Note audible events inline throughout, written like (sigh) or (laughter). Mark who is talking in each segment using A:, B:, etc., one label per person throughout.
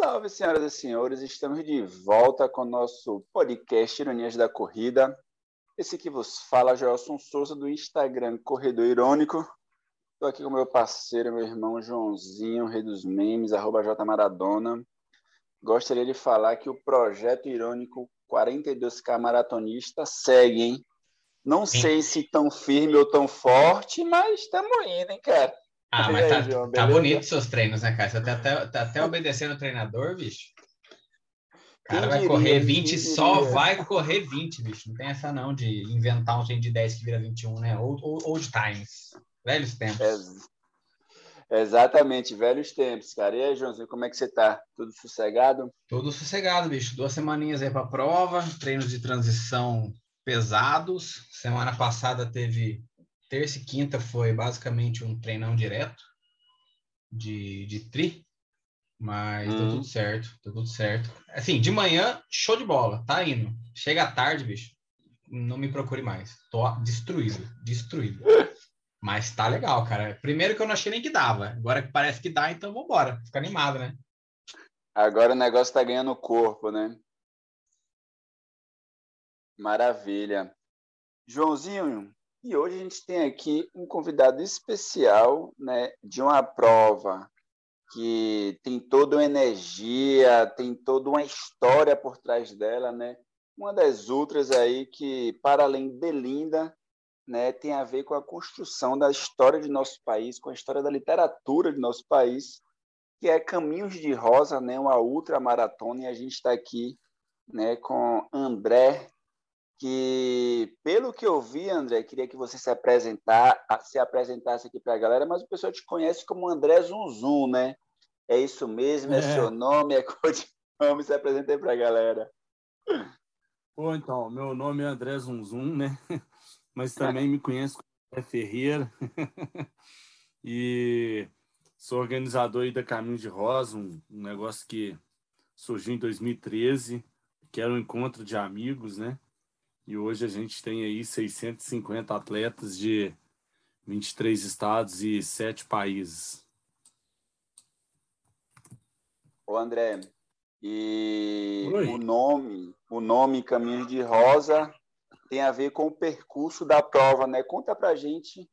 A: Salve, senhoras e senhores, estamos de volta com o nosso podcast Ironias da Corrida. Esse que vos fala, Joelson Souza, do Instagram Corredor Irônico. Estou aqui com meu parceiro, meu irmão Joãozinho, rei dos memes, arroba J Maradona. Gostaria de falar que o projeto irônico 42K Maratonista segue, hein? Não sei se tão firme ou tão forte, mas estamos indo, hein, cara?
B: Ah, mas tá, João, tá bonito seus treinos, né, cara? Você tá até, tá até obedecendo o treinador, bicho. O cara vai correr 20, só vai correr 20, bicho. Não tem essa não de inventar um treino de 10 que vira 21, né? Old, old times. Velhos tempos.
A: É, exatamente, velhos tempos, cara. E aí, Joãozinho, como é que você tá? Tudo sossegado?
B: Tudo sossegado, bicho. Duas semaninhas aí pra prova, treinos de transição pesados. Semana passada teve terça e quinta foi basicamente um treinão direto de, de tri, mas hum. deu tudo certo, deu tudo certo. Assim, de manhã, show de bola, tá indo. Chega à tarde, bicho, não me procure mais. Tô destruído, destruído. (laughs) Mas tá legal, cara. Primeiro que eu não achei nem que dava. Agora que parece que dá, então vambora. Fica animado, né?
A: Agora o negócio tá ganhando corpo, né? Maravilha. Joãozinho, e hoje a gente tem aqui um convidado especial né, de uma prova que tem toda uma energia, tem toda uma história por trás dela, né? Uma das outras aí que, para além de linda, né, tem a ver com a construção da história de nosso país, com a história da literatura de nosso país, que é Caminhos de Rosa, né, uma ultramaratona, e a gente está aqui né, com André que, pelo que eu vi, André, queria que você se apresentar, se apresentasse aqui para a galera, mas o pessoal te conhece como André Zunzum, né? É isso mesmo, é, é seu nome, é (laughs) codinome, se apresentei para a galera.
C: Pô, então, meu nome é André Zunzum, né? (laughs) Mas também me conhece como André Ferreira. (laughs) e sou organizador aí da Caminho de Rosa, um, um negócio que surgiu em 2013, que era um encontro de amigos, né? E hoje a gente tem aí 650 atletas de 23 estados e 7 países.
A: Ô André, e Oi. o nome, o nome Caminhos de Rosa tem a ver com o percurso da prova, né? Conta pra gente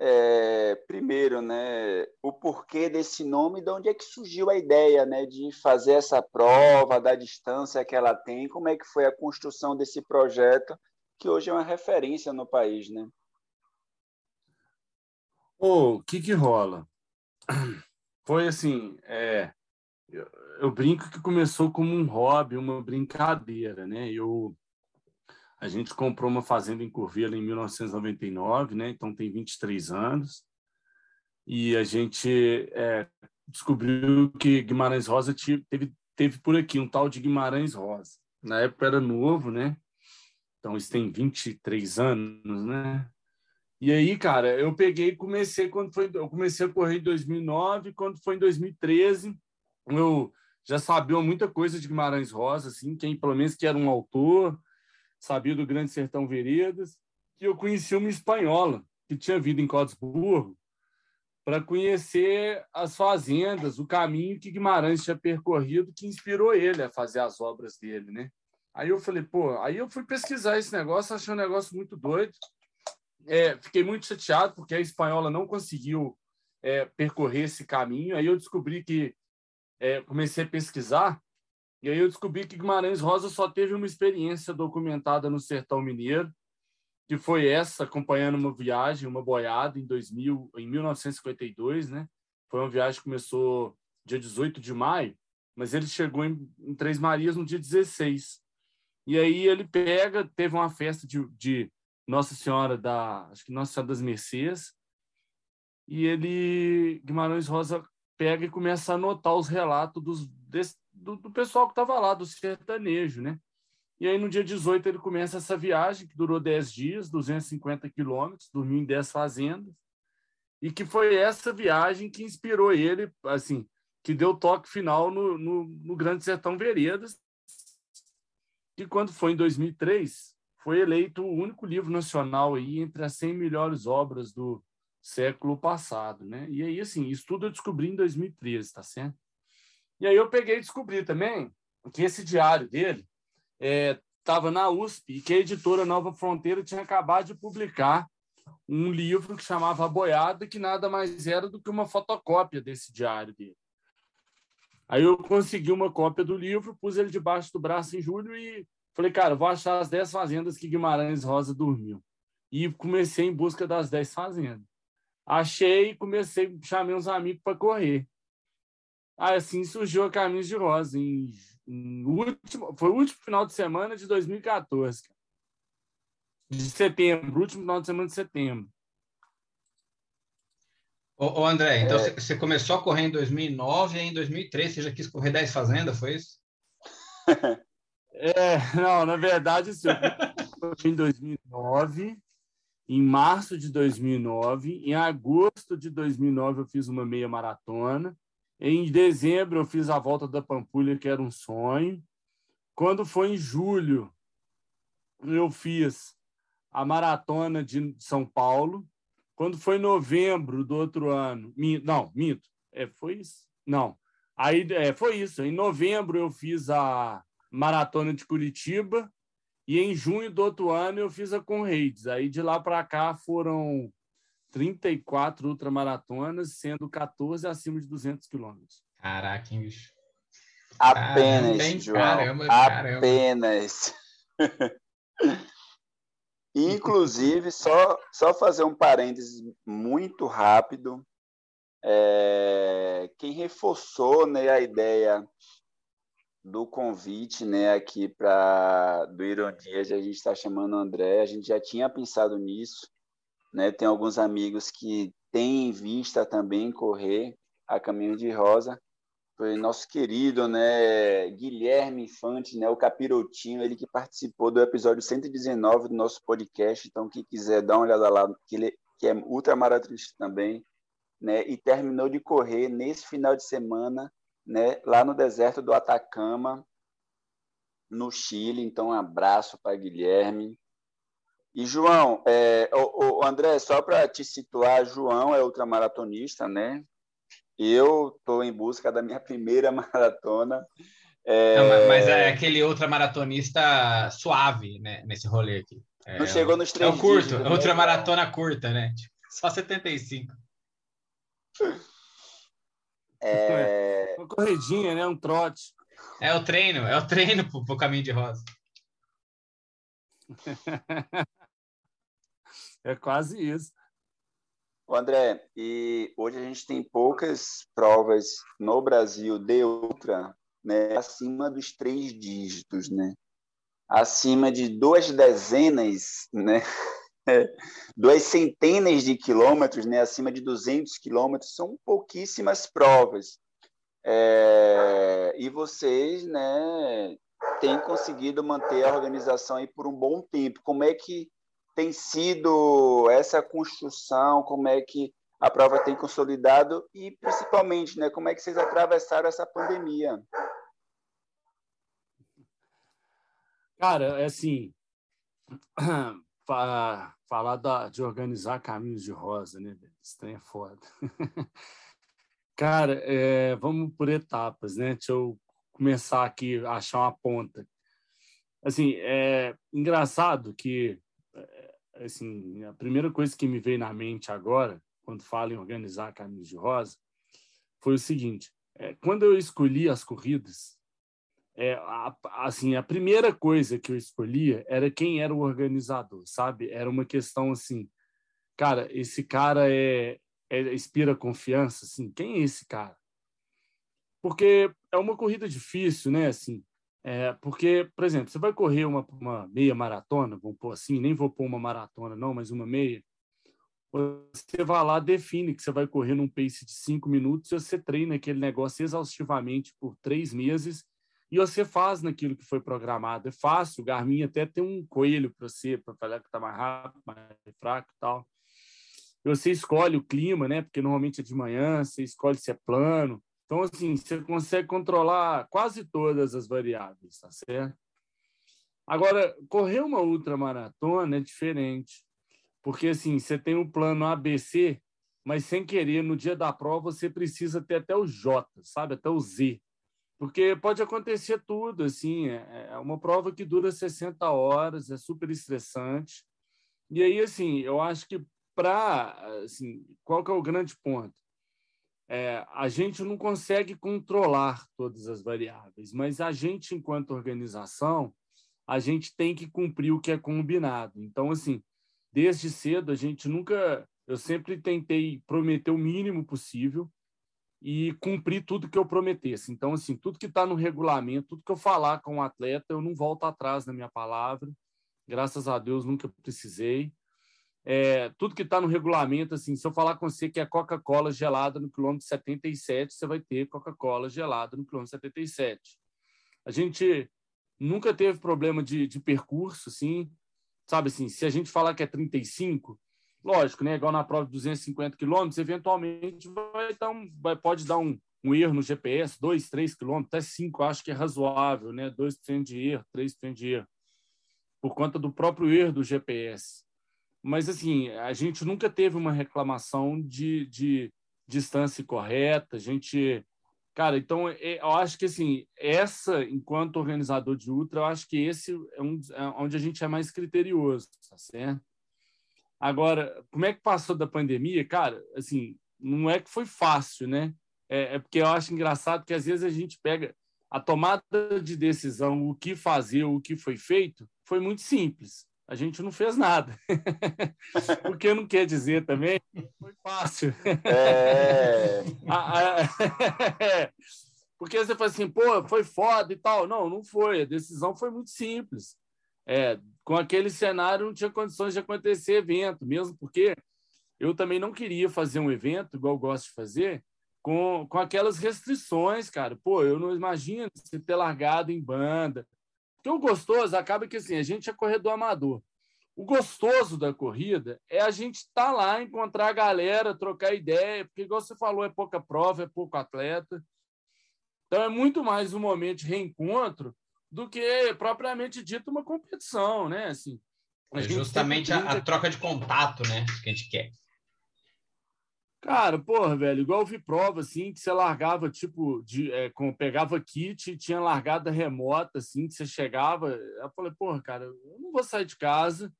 A: é, primeiro, né, o porquê desse nome, de onde é que surgiu a ideia, né, de fazer essa prova, da distância que ela tem, como é que foi a construção desse projeto, que hoje é uma referência no país, né?
C: O oh, que que rola? (clears throat) Foi assim, é, eu, eu brinco que começou como um hobby, uma brincadeira, né? Eu a gente comprou uma fazenda em Curvelo em 1999, né? Então tem 23 anos. E a gente é, descobriu que Guimarães Rosa teve, teve por aqui um tal de Guimarães Rosa. Na época era novo, né? Então isso tem 23 anos, né? E aí, cara, eu peguei e comecei quando foi, eu comecei a correr em 2009, quando foi em 2013, eu já sabia muita coisa de Guimarães Rosa, assim, quem pelo menos que era um autor, sabia do Grande Sertão Veredas, que eu conheci uma espanhola que tinha vindo em Codesburgo para conhecer as fazendas, o caminho que Guimarães tinha percorrido, que inspirou ele a fazer as obras dele, né? Aí eu falei, pô, aí eu fui pesquisar esse negócio, achei um negócio muito doido. É, fiquei muito chateado porque a espanhola não conseguiu é, percorrer esse caminho. Aí eu descobri que é, comecei a pesquisar e aí eu descobri que Guimarães Rosa só teve uma experiência documentada no Sertão Mineiro, que foi essa, acompanhando uma viagem, uma boiada em 2000, em 1952, né? Foi uma viagem que começou dia 18 de maio, mas ele chegou em, em Três Marias no dia 16. E aí ele pega, teve uma festa de, de Nossa Senhora da, acho que Nossa Senhora das Mercês, e ele Guimarães Rosa pega e começa a anotar os relatos dos, desse, do, do pessoal que estava lá, do sertanejo, né? E aí, no dia 18, ele começa essa viagem, que durou 10 dias, 250 quilômetros, dormiu em 10 fazendas, e que foi essa viagem que inspirou ele, assim, que deu toque final no, no, no Grande Sertão Veredas, que quando foi em 2003, foi eleito o único livro nacional aí entre as 100 melhores obras do século passado, né? E aí, assim, isso tudo eu descobri em 2013, tá certo? E aí eu peguei e descobri também que esse diário dele estava é, na USP e que a editora Nova Fronteira tinha acabado de publicar um livro que chamava A Boiada, que nada mais era do que uma fotocópia desse diário dele. Aí eu consegui uma cópia do livro, pus ele debaixo do braço em julho e falei, cara, vou achar as 10 fazendas que Guimarães Rosa dormiu. E comecei em busca das 10 fazendas. Achei e comecei, chamei uns amigos para correr. Aí, assim surgiu a Caminhos de Rosa, em, em último, foi o último final de semana de 2014. De setembro, último final de semana de setembro.
B: Ô, ô André, então é... você começou a correr em 2009 e em 2003 você já quis correr 10 fazendas, foi isso? (laughs)
C: é, não, na verdade, assim, eu em 2009, em março de 2009, em agosto de 2009 eu fiz uma meia maratona, em dezembro eu fiz a volta da Pampulha, que era um sonho. Quando foi em julho, eu fiz a maratona de São Paulo, quando foi novembro do outro ano, não, minto, é, foi isso? Não. Aí é, foi isso. Em novembro eu fiz a maratona de Curitiba e em junho do outro ano eu fiz a Conrads. Aí de lá para cá foram 34 ultramaratonas, sendo 14 acima de 200 quilômetros.
B: Caraca, hein, bicho?
A: Apenas, caramba, João. Caramba, caramba. Apenas. (laughs) Inclusive, só, só fazer um parênteses muito rápido. É, quem reforçou né, a ideia do convite né, aqui para do Ironias, a gente está chamando o André, a gente já tinha pensado nisso. Né, tem alguns amigos que têm em vista também correr a Caminho de Rosa. Foi nosso querido, né, Guilherme Infante, né, o Capirotinho, ele que participou do episódio 119 do nosso podcast, então quem quiser dar uma olhada lá, que ele que é ultramaratonista também, né, e terminou de correr nesse final de semana, né, lá no deserto do Atacama, no Chile, então um abraço para Guilherme. E João, é, o, o André, só para te situar, João é ultramaratonista, né? Eu estou em busca da minha (laughs) primeira maratona.
B: É... Não, mas é aquele ultramaratonista suave, né? Nesse rolê aqui.
A: É, Não chegou nos três
B: É o curto, dias, ultramaratona curta, né? Tipo, só 75.
C: É... Uma corridinha, né? Um trote.
B: É o treino, é o treino pro, pro caminho de rosa. (laughs)
C: é quase isso.
A: André, e hoje a gente tem poucas provas no Brasil de ultra, né, acima dos três dígitos, né? Acima de duas dezenas, né? (laughs) duas centenas de quilômetros, né? Acima de 200 quilômetros, são pouquíssimas provas. É... e vocês, né, têm conseguido manter a organização aí por um bom tempo. Como é que tem sido essa construção, como é que a prova tem consolidado e, principalmente, né, como é que vocês atravessaram essa pandemia?
C: Cara, é assim, (clears throat) falar da, de organizar caminhos de rosa, né? Isso é foda. (laughs) Cara, é, vamos por etapas, né? Deixa eu começar aqui achar uma ponta. Assim, é engraçado que assim, a primeira coisa que me veio na mente agora, quando falo em organizar caminhos de rosa, foi o seguinte: é, quando eu escolhi as corridas, é, a, assim, a primeira coisa que eu escolhia era quem era o organizador, sabe? Era uma questão assim, cara, esse cara é, é inspira confiança, assim, quem é esse cara? Porque é uma corrida difícil, né? Assim, é, porque, por exemplo, você vai correr uma, uma meia maratona, vamos pôr assim, nem vou pôr uma maratona, não, mas uma meia. Você vai lá, define que você vai correr num pace de cinco minutos, você treina aquele negócio exaustivamente por três meses e você faz naquilo que foi programado. É fácil, o Garmin até tem um coelho para você, para falar que está mais rápido, mais fraco e tal. Você escolhe o clima, né? Porque normalmente é de manhã, você escolhe se é plano, então, assim, você consegue controlar quase todas as variáveis, tá certo? Agora, correr uma ultramaratona é diferente, porque, assim, você tem um plano ABC, mas sem querer, no dia da prova, você precisa ter até o J, sabe? Até o Z. porque pode acontecer tudo, assim, é, é uma prova que dura 60 horas, é super estressante. E aí, assim, eu acho que para, assim, qual que é o grande ponto? É, a gente não consegue controlar todas as variáveis, mas a gente, enquanto organização, a gente tem que cumprir o que é combinado. Então, assim, desde cedo, a gente nunca. Eu sempre tentei prometer o mínimo possível e cumprir tudo que eu prometesse. Então, assim, tudo que está no regulamento, tudo que eu falar com o atleta, eu não volto atrás na minha palavra. Graças a Deus, nunca precisei. É, tudo que está no regulamento, assim, se eu falar com você que é Coca-Cola gelada no quilômetro 77, você vai ter Coca-Cola gelada no quilômetro 77. A gente nunca teve problema de, de percurso, assim, sabe assim, se a gente falar que é 35, lógico, né, igual na prova de 250 quilômetros, eventualmente vai dar um, vai, pode dar um, um erro no GPS, 2, 3 quilômetros, até 5, acho que é razoável, né, 2% de erro, 3% de erro, por conta do próprio erro do GPS. Mas, assim, a gente nunca teve uma reclamação de, de distância correta, a gente Cara, então é, eu acho que assim, essa, enquanto organizador de ultra, eu acho que esse é, um, é onde a gente é mais criterioso, tá certo? Agora, como é que passou da pandemia? Cara, assim, não é que foi fácil, né? É, é porque eu acho engraçado que às vezes a gente pega a tomada de decisão, o que fazer, o que foi feito, foi muito simples a gente não fez nada. (laughs) Porque não quer dizer também foi fácil. (laughs) (laughs) É. Porque você fala assim, pô, foi foda e tal. Não, não foi. A decisão foi muito simples. É, com aquele cenário não tinha condições de acontecer evento, mesmo porque eu também não queria fazer um evento, igual eu gosto de fazer, com, com aquelas restrições, cara. Pô, eu não imagino você ter largado em banda, porque o gostoso acaba que assim, a gente é corredor amador. O gostoso da corrida é a gente estar tá lá, encontrar a galera, trocar ideia, porque, igual você falou, é pouca prova, é pouco atleta. Então, é muito mais um momento de reencontro do que propriamente dito uma competição, né? Assim,
B: é justamente a, a, troca de contato, né? Que a gente quer.
C: Cara, porra, velho, igual eu vi prova, assim, que você largava, tipo, de, é, com, pegava kit e tinha largada remota, assim, que você chegava. Eu falei, porra, cara, eu não vou sair de casa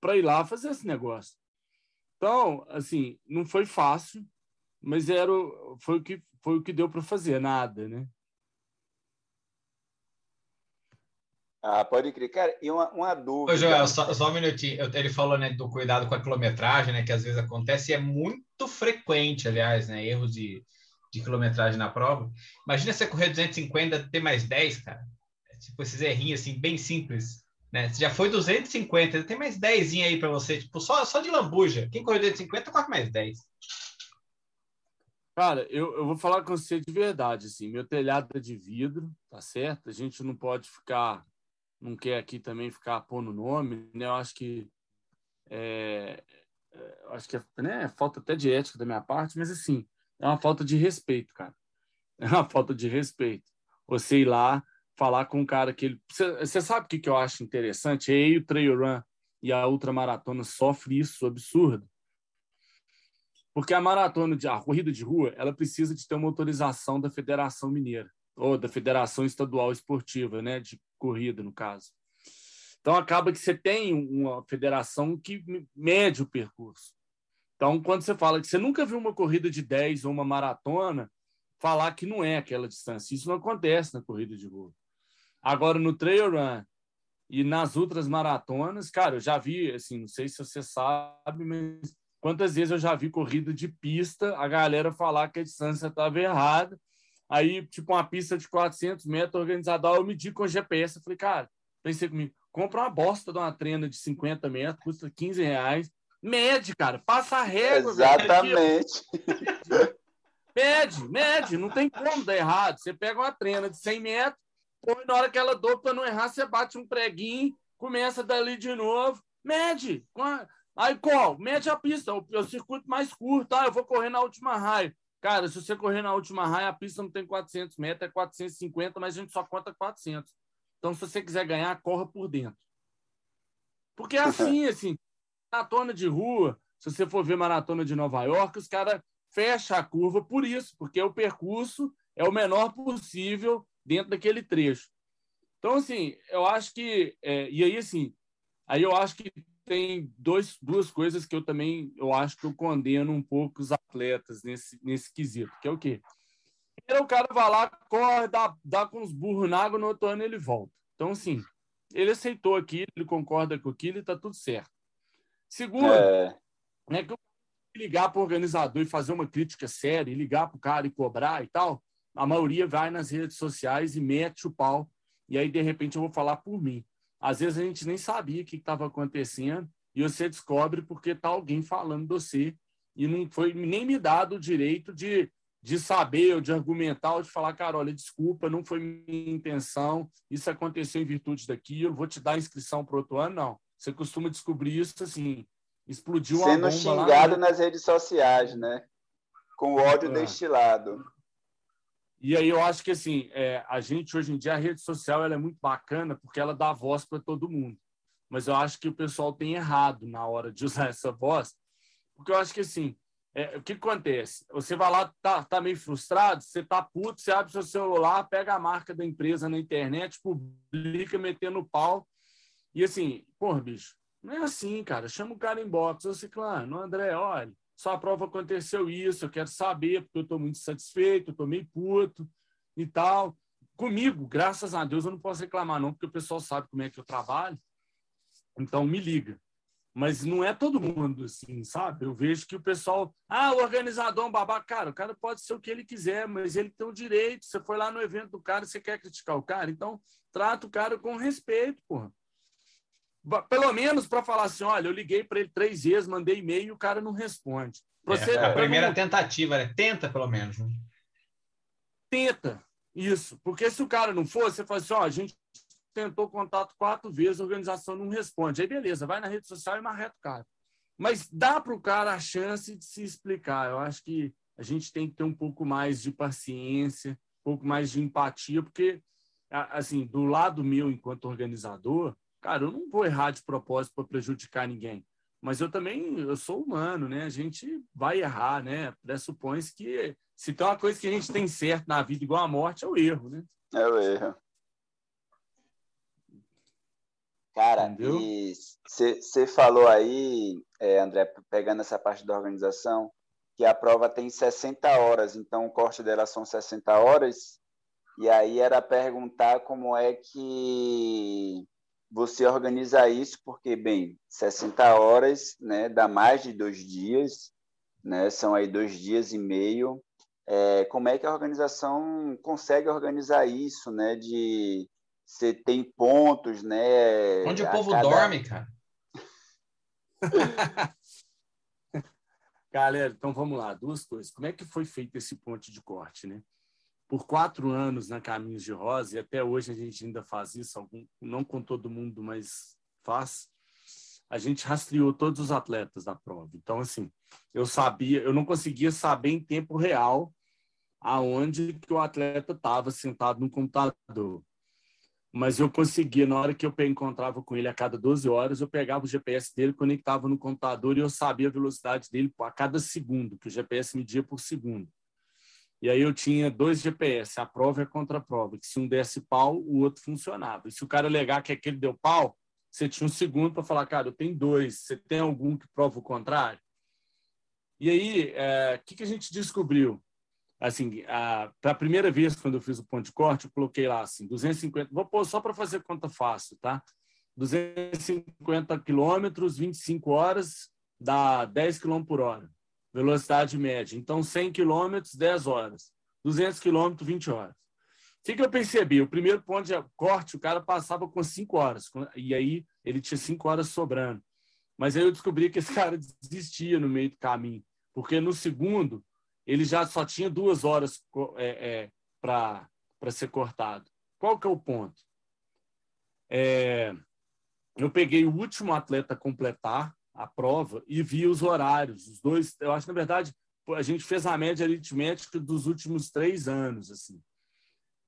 C: para ir lá fazer esse negócio. Então, assim, não foi fácil, mas era, foi, o que, foi o que deu para fazer, nada, né?
A: Ah, pode crer. Cara, e uma, uma dúvida.
B: Ô, Joel, só, só um minutinho. Ele falou né, do cuidado com a quilometragem, né? Que às vezes acontece e é muito frequente, aliás, né? Erros de, de quilometragem na prova. Imagina você correr 250 ter mais 10, cara. É tipo, esses errinhos assim, bem simples. Né? Você já foi 250, tem mais 10 aí para você, tipo, só, só de lambuja. Quem correu 250, corre mais 10.
C: Cara, eu, eu vou falar com você de verdade, assim, meu telhado é de vidro, tá certo? A gente não pode ficar não quer aqui também ficar pondo nome, né? Eu acho que é, é, acho que é, né, falta até de ética da minha parte, mas assim, é uma falta de respeito, cara. (laughs) É uma falta de respeito. Você ir lá falar com um cara que ele. Você sabe o que, que eu acho interessante? É o trail run e a ultramaratona sofre isso absurdo. Porque a maratona, de, a corrida de rua, ela precisa de ter uma autorização da Federação Mineira ou da Federação Estadual Esportiva, né, de corrida, no caso. Então, acaba que você tem uma federação que mede o percurso. Então, quando você fala que você nunca viu uma corrida de 10 ou uma maratona, falar que não é aquela distância. Isso não acontece na corrida de rua. Agora, no trail run e nas outras maratonas, cara, eu já vi, assim, não sei se você sabe, mas quantas vezes eu já vi corrida de pista, a galera falar que a distância estava errada, Aí, tipo, uma pista de 400 metros organizada, eu medi com GPS. Eu falei, cara, pensei comigo, compra uma bosta de uma trena de 50 metros, custa 15 reais. Mede, cara, passa a régua.
A: Exatamente.
C: Velho. Mede, mede, não tem como dar errado. Você pega uma trena de 100 metros, põe na hora que ela doa para não errar, você bate um preguinho, começa dali de novo, mede. Aí qual? Mede a pista, o, o circuito mais curto, ah, eu vou correr na última raia. Cara, se você correr na última raia, a pista não tem 400 metros, é 450, mas a gente só conta 400. Então, se você quiser ganhar, corra por dentro. Porque é assim, assim, maratona de rua, se você for ver maratona de Nova York, os caras fecham a curva por isso, porque o percurso é o menor possível dentro daquele trecho. Então, assim, eu acho que. É, e aí, assim, aí eu acho que tem dois, duas coisas que eu também eu acho que eu condeno um pouco os atletas nesse, nesse quesito, que é o quê? Primeiro, o cara vai lá, corre, dá, dá com os burros na água, no outro ano ele volta. Então, assim, ele aceitou aquilo, ele concorda com aquilo e está tudo certo. Segundo, é, é que ligar para o organizador e fazer uma crítica séria, e ligar para o cara e cobrar e tal, a maioria vai nas redes sociais e mete o pau. E aí, de repente, eu vou falar por mim. Às vezes a gente nem sabia o que estava acontecendo e você descobre porque está alguém falando de você e não foi nem me dado o direito de, de saber ou de argumentar ou de falar, cara, olha, desculpa, não foi minha intenção, isso aconteceu em virtude daquilo, vou te dar inscrição para outro ano, não. Você costuma descobrir isso assim, explodiu
A: Sendo uma bomba xingado lá, nas redes sociais, né? Com ódio é. destilado.
C: E aí eu acho que assim, é, a gente hoje em dia a rede social ela é muito bacana porque ela dá voz para todo mundo. Mas eu acho que o pessoal tem errado na hora de (laughs) usar essa voz, porque eu acho que assim, é, o que acontece? Você vai lá, tá, tá meio frustrado, você tá puto, você abre seu celular, pega a marca da empresa na internet, publica metendo pau. E assim, porra, bicho, não é assim, cara. Chama o cara em box, ô Ciclano, André, olha, sua prova aconteceu isso, eu quero saber, porque eu estou muito satisfeito, estou meio puto e tal. Comigo, graças a Deus, eu não posso reclamar, não, porque o pessoal sabe como é que eu trabalho. Então, me liga. Mas não é todo mundo assim, sabe? Eu vejo que o pessoal. Ah, o organizador é um babaca. Cara, o cara pode ser o que ele quiser, mas ele tem o direito. Você foi lá no evento do cara, você quer criticar o cara, então trata o cara com respeito, porra pelo menos para falar assim, olha, eu liguei para ele três vezes, mandei e-mail e o cara não responde.
B: Você, é, a primeira não... tentativa, né? Tenta, pelo menos. Né?
C: Tenta, isso. Porque se o cara não for, você fala assim, ó, a gente tentou contato quatro vezes, a organização não responde. Aí, beleza, vai na rede social e marreta o cara. Mas dá para o cara a chance de se explicar. Eu acho que a gente tem que ter um pouco mais de paciência, um pouco mais de empatia, porque, assim, do lado meu, enquanto organizador, Cara, eu não vou errar de propósito para prejudicar ninguém, mas eu também eu sou humano, né? A gente vai errar, né? Pressupõe-se que se tem uma coisa que a gente tem certo na vida igual a morte é o erro, né?
A: É o erro. Cara, você falou aí, é, André, pegando essa parte da organização, que a prova tem 60 horas, então o corte dela são 60 horas, e aí era perguntar como é que você organiza isso, porque, bem, 60 horas né, dá mais de dois dias, né, são aí dois dias e meio. É, como é que a organização consegue organizar isso, né? De você tem pontos, né?
B: Onde o povo cada... dorme, cara. (laughs)
C: Galera, então vamos lá, duas coisas. Como é que foi feito esse ponto de corte, né? Por quatro anos na Caminhos de Rosa, e até hoje a gente ainda faz isso, algum, não com todo mundo, mas faz, a gente rastreou todos os atletas da prova. Então, assim, eu sabia, eu não conseguia saber em tempo real aonde que o atleta estava sentado no computador. Mas eu conseguia, na hora que eu encontrava com ele a cada 12 horas, eu pegava o GPS dele, conectava no computador e eu sabia a velocidade dele a cada segundo, que o GPS media por segundo. E aí eu tinha dois GPS, a prova e a contraprova, que se um desse pau, o outro funcionava. E se o cara alegar que aquele deu pau, você tinha um segundo para falar, cara, eu tenho dois, você tem algum que prova o contrário? E aí, o é, que, que a gente descobriu? Assim, para a primeira vez, quando eu fiz o ponto de corte, eu coloquei lá assim, 250, vou pôr só para fazer conta fácil, tá? 250 quilômetros, 25 horas, dá 10 quilômetros por hora velocidade média. Então, 100 km, 10 horas. 200 km, 20 horas. O que, que eu percebi? O primeiro ponto de corte, o cara passava com 5 horas. E aí, ele tinha 5 horas sobrando. Mas aí eu descobri que esse (laughs) cara desistia no meio do caminho. Porque no segundo, ele já só tinha duas horas é, é, para ser cortado. Qual que é o ponto? É, eu peguei o último atleta a completar, a prova e vi os horários. Os dois, eu acho, na verdade, a gente fez a média aritmética dos últimos três anos, assim.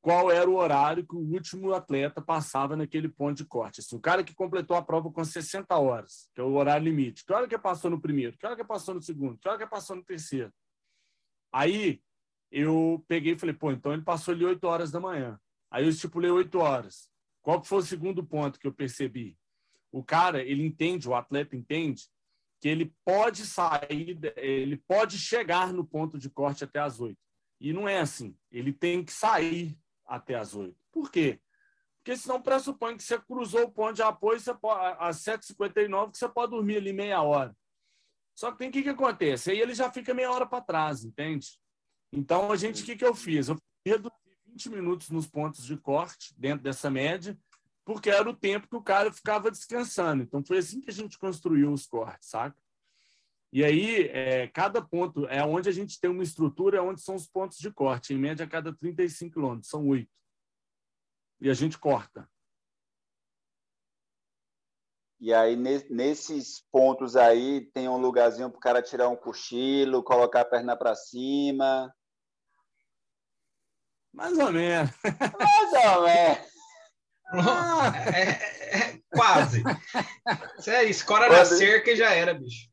C: Qual era o horário que o último atleta passava naquele ponto de corte? Assim, o cara que completou a prova com 60 horas, que é o horário limite. Que hora que passou no primeiro? Que hora que passou no segundo? Que hora que passou no terceiro? Aí eu peguei e falei, pô, então ele passou ali 8 horas da manhã. Aí eu estipulei oito horas. Qual que foi o segundo ponto que eu percebi? O cara, ele entende, o atleta entende, que ele pode sair, ele pode chegar no ponto de corte até as oito. E não é assim. Ele tem que sair até as oito. Por quê? Porque senão pressupõe que você cruzou o ponto de apoio você pode, às 7h59, que você pode dormir ali meia hora. Só que tem o que, que acontece? Aí ele já fica meia hora para trás, entende? Então, a gente, o que, que eu fiz? Eu reduzi 20 minutos nos pontos de corte, dentro dessa média, porque era o tempo que o cara ficava descansando. Então, foi assim que a gente construiu os cortes, saca? E aí, é, cada ponto, é onde a gente tem uma estrutura, é onde são os pontos de corte. Em média, a cada 35 quilômetros, são oito e a gente corta.
A: E aí, nesses pontos aí, tem um lugarzinho para o cara tirar um cochilo, colocar a perna para cima.
C: Mais ou menos.
A: Mais ou menos.
B: Ah, é, é, é, quase. Isso é escora na cerca e já era, bicho.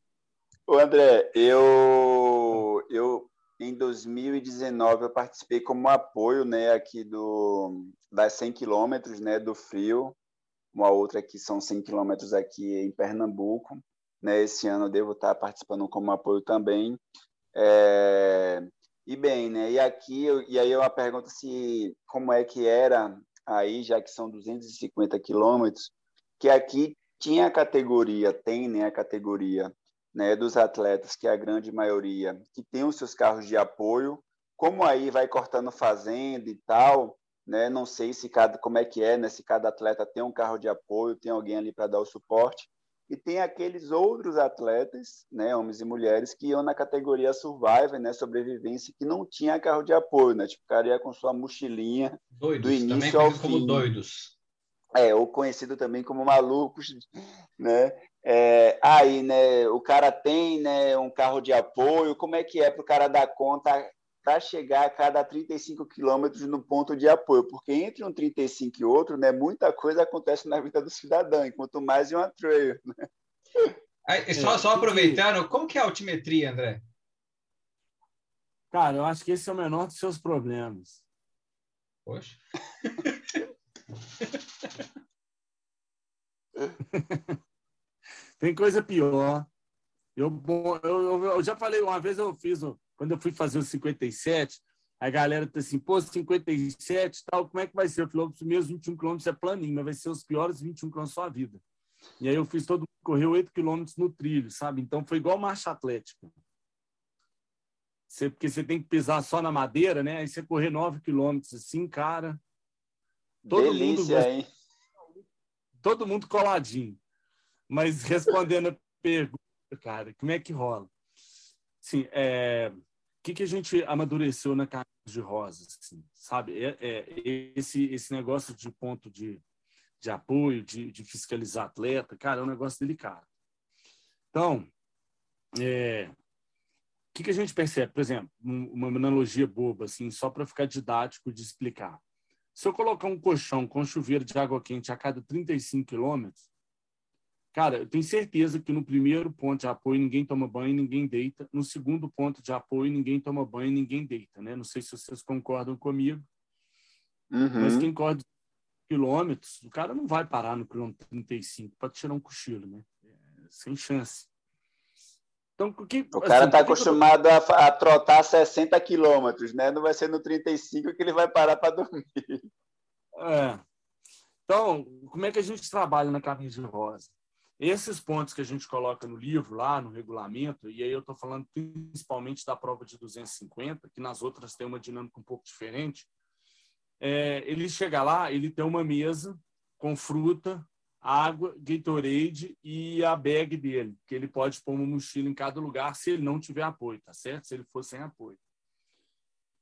A: O André, eu, eu em 2019 eu participei como apoio, né, aqui do das 100 quilômetros, né, do Frio. Uma outra que são 100 quilômetros aqui em Pernambuco. Né, esse ano eu devo estar participando como apoio também. É... E bem, né? E aqui e aí uma pergunta se como é que era aí, já que são 250 quilômetros, que aqui tinha a categoria, tem né, a categoria né, dos atletas, que é a grande maioria, que tem os seus carros de apoio, como aí vai cortando fazenda e tal, né, não sei se cada como é que é, né, se cada atleta tem um carro de apoio, tem alguém ali para dar o suporte, e tem aqueles outros atletas, né, homens e mulheres, que iam na categoria Survivor, né, sobrevivência, que não tinha carro de apoio, né, tipo, o cara ia com sua mochilinha
B: doidos, do início ao fim. como doidos.
A: É, ou conhecido também como malucos, (laughs) né? É, aí, né, o cara tem né, um carro de apoio, como é que é para o cara dar conta para chegar a cada 35 quilômetros no ponto de apoio? Porque entre um 35 e outro, né, muita coisa acontece na vida do cidadão, enquanto mais em uma trail. Né?
B: Aí, só, só aproveitando, como que é a altimetria, André?
C: Cara, eu acho que esse é o menor dos seus problemas.
B: Poxa. (laughs)
C: Tem coisa pior. Eu, eu, eu, já falei, uma vez eu fiz, quando eu fui fazer o 57, a galera tá assim, pô, 57 tal, como é que vai ser? Eu falei, os primeiros 21 quilômetros é planinho, mas vai ser os piores 21 quilômetros da sua vida. E aí eu fiz todo mundo correu 8 quilômetros no trilho, sabe? Então foi igual marcha atlética. Você, porque você tem que pisar só na madeira, né? Aí você correr 9 quilômetros assim, cara.
A: Todo Delícia, mundo, hein?
C: Todo mundo coladinho. Mas respondendo a pergunta, cara, como é que rola? Sim, é, que, que a gente amadureceu na camisa de rosas, assim, sabe? É, é, esse, esse negócio de ponto de, de apoio, de, de fiscalizar atleta, cara, é um negócio delicado. Então, é, o que, que a gente percebe? Por exemplo, uma analogia boba, assim, só para ficar didático de explicar. Se eu colocar um colchão com chuveiro de água quente a cada 35 quilômetros, Cara, eu tenho certeza que no primeiro ponto de apoio ninguém toma banho, ninguém deita. No segundo ponto de apoio ninguém toma banho, ninguém deita, né? Não sei se vocês concordam comigo. Uhum. Mas quem corre quilômetros, o cara não vai parar no quilômetro 35 para tirar um cochilo, né? É, sem chance.
A: Então, o, que, o cara está assim, acostumado eu... a, a, trotar 60 quilômetros, né? Não vai ser no 35 que ele vai parar para dormir.
C: É. Então, como é que a gente trabalha na camisa rosa? Esses pontos que a gente coloca no livro, lá no regulamento, e aí eu estou falando principalmente da prova de 250, que nas outras tem uma dinâmica um pouco diferente, é, ele chega lá, ele tem uma mesa com fruta, água, Gatorade e a bag dele, que ele pode pôr uma mochila em cada lugar se ele não tiver apoio, tá certo? Se ele for sem apoio.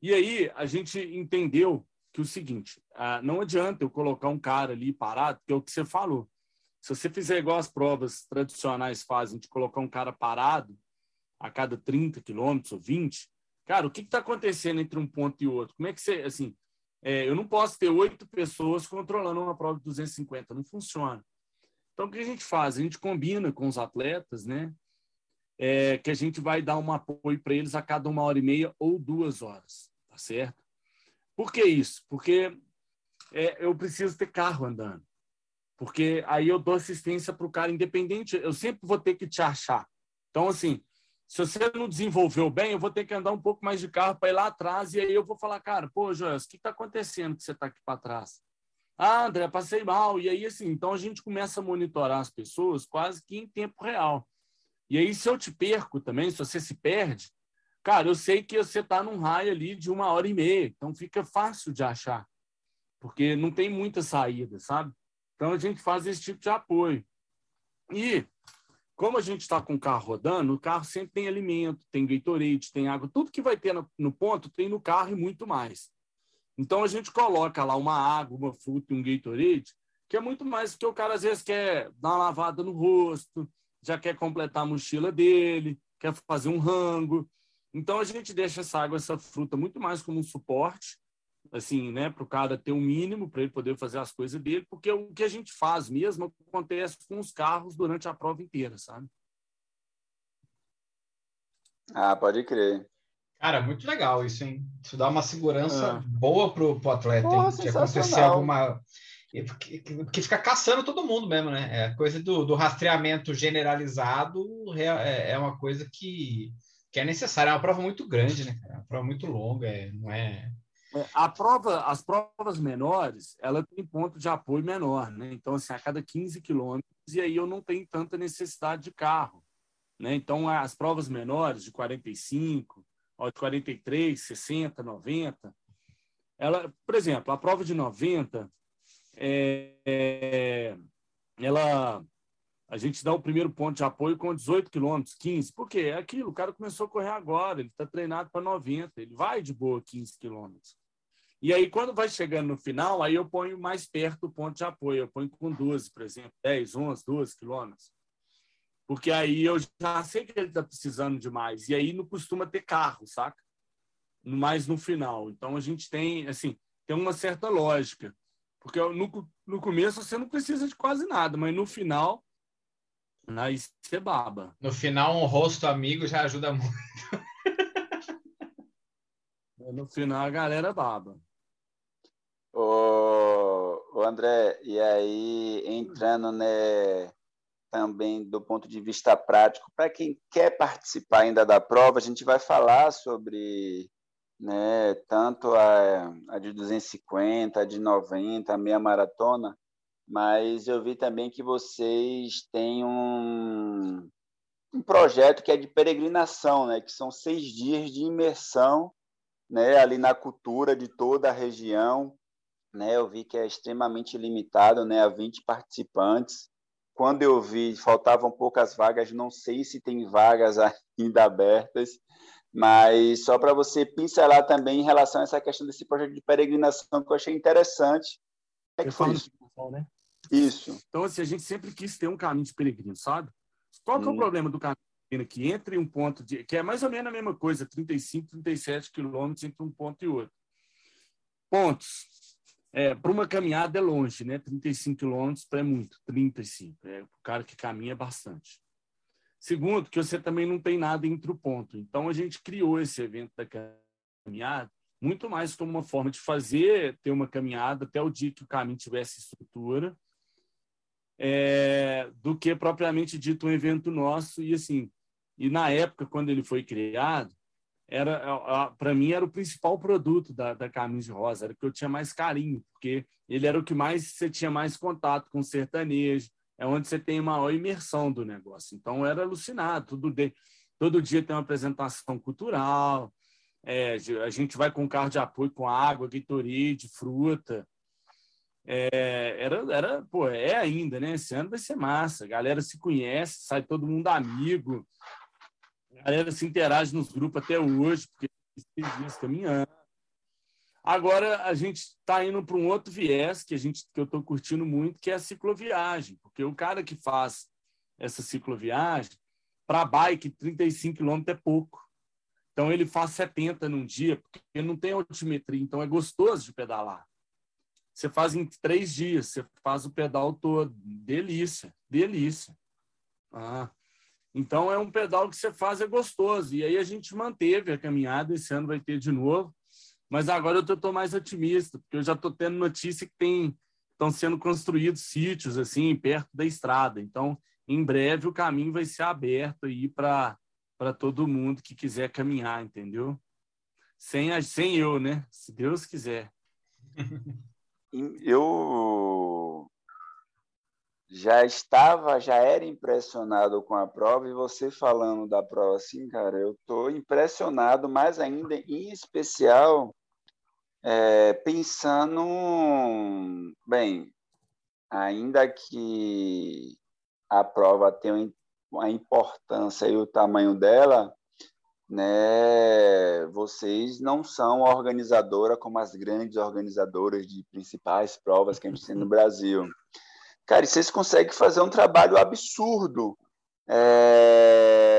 C: E aí a gente entendeu que o seguinte, ah, não adianta eu colocar um cara ali parado, que é o que você falou. Se você fizer igual as provas tradicionais fazem, de colocar um cara parado a cada 30 quilômetros ou 20, cara, o que está acontecendo entre um ponto e outro? Como é que você, assim, é, eu não posso ter oito pessoas controlando uma prova de 250, não funciona. Então, o que a gente faz? A gente combina com os atletas, né? É, que a gente vai dar um apoio para eles a cada uma hora e meia ou duas horas, tá certo? Por que isso? Porque é, eu preciso ter carro andando. Porque aí eu dou assistência para o cara independente. Eu sempre vou ter que te achar. Então, assim, se você não desenvolveu bem, eu vou ter que andar um pouco mais de carro para ir lá atrás. E aí eu vou falar, cara, pô, Joel, o que está acontecendo que você está aqui para trás? Ah, André, passei mal. E aí, assim, então a gente começa a monitorar as pessoas quase que em tempo real. E aí, se eu te perco também, se você se perde, cara, eu sei que você está num raio ali de uma hora e meia. Então fica fácil de achar, porque não tem muita saída, sabe? Então a gente faz esse tipo de apoio. E como a gente está com o carro rodando, o carro sempre tem alimento, tem Gatorade, tem água, tudo que vai ter no, no ponto tem no carro e muito mais. Então a gente coloca lá uma água, uma fruta e um Gatorade, que é muito mais porque o cara às vezes quer dar uma lavada no rosto, já quer completar a mochila dele, quer fazer um rango. Então a gente deixa essa água, essa fruta muito mais como um suporte, assim, né, para o cara ter o um mínimo para ele poder fazer as coisas dele, porque o que a gente faz mesmo acontece com os carros durante a prova inteira, sabe?
A: Ah, pode crer.
B: Cara, muito legal isso, hein? Isso dá uma segurança é. boa pro, pro atleta, Porra, que acontecer alguma. Que, fica caçando todo mundo mesmo, né? É coisa do, do rastreamento generalizado é, é uma coisa que, que é necessária. É uma prova muito grande, né? É uma prova muito longa, é, não é.
C: É. A prova, as provas menores, ela tem ponto de apoio menor, né? Então, assim, a cada 15 quilômetros, e aí eu não tenho tanta necessidade de carro, né? Então, as provas menores, de 45, de 43, 60, 90. Ela, por exemplo, a prova de 90, é, é, ela, a gente dá o primeiro ponto de apoio com 18 quilômetros, 15. Por quê? É aquilo, o cara começou a correr agora, ele está treinado para 90, ele vai de boa 15 quilômetros. E aí, quando vai chegando no final, aí eu ponho mais perto do ponto de apoio, eu ponho com 12, por exemplo, 10, 11, 12 quilômetros porque aí eu já sei que ele está precisando de mais. E aí não costuma ter carro, saca? Mais no final. Então a gente tem, assim, tem uma certa lógica. Porque no, no começo você não precisa de quase nada, mas no final, aí você baba.
B: No final, um rosto amigo já ajuda muito.
C: no final, a galera baba.
A: Ô, André, e aí entrando né, também do ponto de vista prático, para quem quer participar ainda da prova, a gente vai falar sobre né, tanto a, a de 250, a de 90, a meia maratona, mas eu vi também que vocês têm um, um projeto que é de peregrinação, né, que são seis dias de imersão né, ali na cultura de toda a região. Né, eu vi que é extremamente limitado né, a 20 participantes. Quando eu vi, faltavam poucas vagas, não sei se tem vagas (laughs) ainda abertas, mas só para você pincelar também em relação a essa questão desse projeto de peregrinação que eu achei interessante.
C: É que foi isso? Né?
A: Isso.
C: Então, assim, a gente sempre quis ter um caminho de peregrino, sabe? Qual que é o hum. problema do caminho de peregrino aqui? Entre um ponto de... que é mais ou menos a mesma coisa, 35, 37 quilômetros entre um ponto e outro. Pontos é, para uma caminhada é longe, né? 35 quilômetros é muito, 35. É, o cara que caminha é bastante. Segundo, que você também não tem nada entre o ponto. Então, a gente criou esse evento da caminhada muito mais como uma forma de fazer, ter uma caminhada até o dia que o caminho tivesse estrutura, é, do que propriamente dito um evento nosso. E assim, e na época, quando ele foi criado, era para mim era o principal produto da, da Camisa Rosa, era o que eu tinha mais carinho, porque ele era o que mais você tinha mais contato com sertanejo, é onde você tem maior imersão do negócio. Então era alucinado, todo dia, todo dia tem uma apresentação cultural, é, a gente vai com carro de apoio com água, Gatorade, fruta. É, era, era, pô, é ainda, né? Esse ano vai ser massa. A galera se conhece, sai todo mundo amigo. A galera se interage nos grupos até hoje, porque esses dias caminhando. Agora a gente está indo para um outro viés que a gente que eu estou curtindo muito, que é a cicloviagem, porque o cara que faz essa cicloviagem para bike 35 km é pouco. Então ele faz 70 num dia, porque não tem altimetria, então é gostoso de pedalar. Você faz em três dias, você faz o pedal todo, delícia, delícia. Ah. Então é um pedal que você faz é gostoso. E aí a gente manteve a caminhada, esse ano vai ter de novo. Mas agora eu estou mais otimista, porque eu já estou tendo notícia que tem estão sendo construídos sítios assim perto da estrada. Então, em breve o caminho vai ser aberto aí para para todo mundo que quiser caminhar, entendeu? Sem sem eu, né? Se Deus quiser. (laughs)
A: Eu já estava, já era impressionado com a prova e você falando da prova assim, cara, eu estou impressionado mais ainda, em especial é, pensando, bem, ainda que a prova tenha a importância e o tamanho dela, né, vocês não são organizadora como as grandes organizadoras de principais provas que a gente tem no Brasil. Cara, e vocês conseguem fazer um trabalho absurdo. É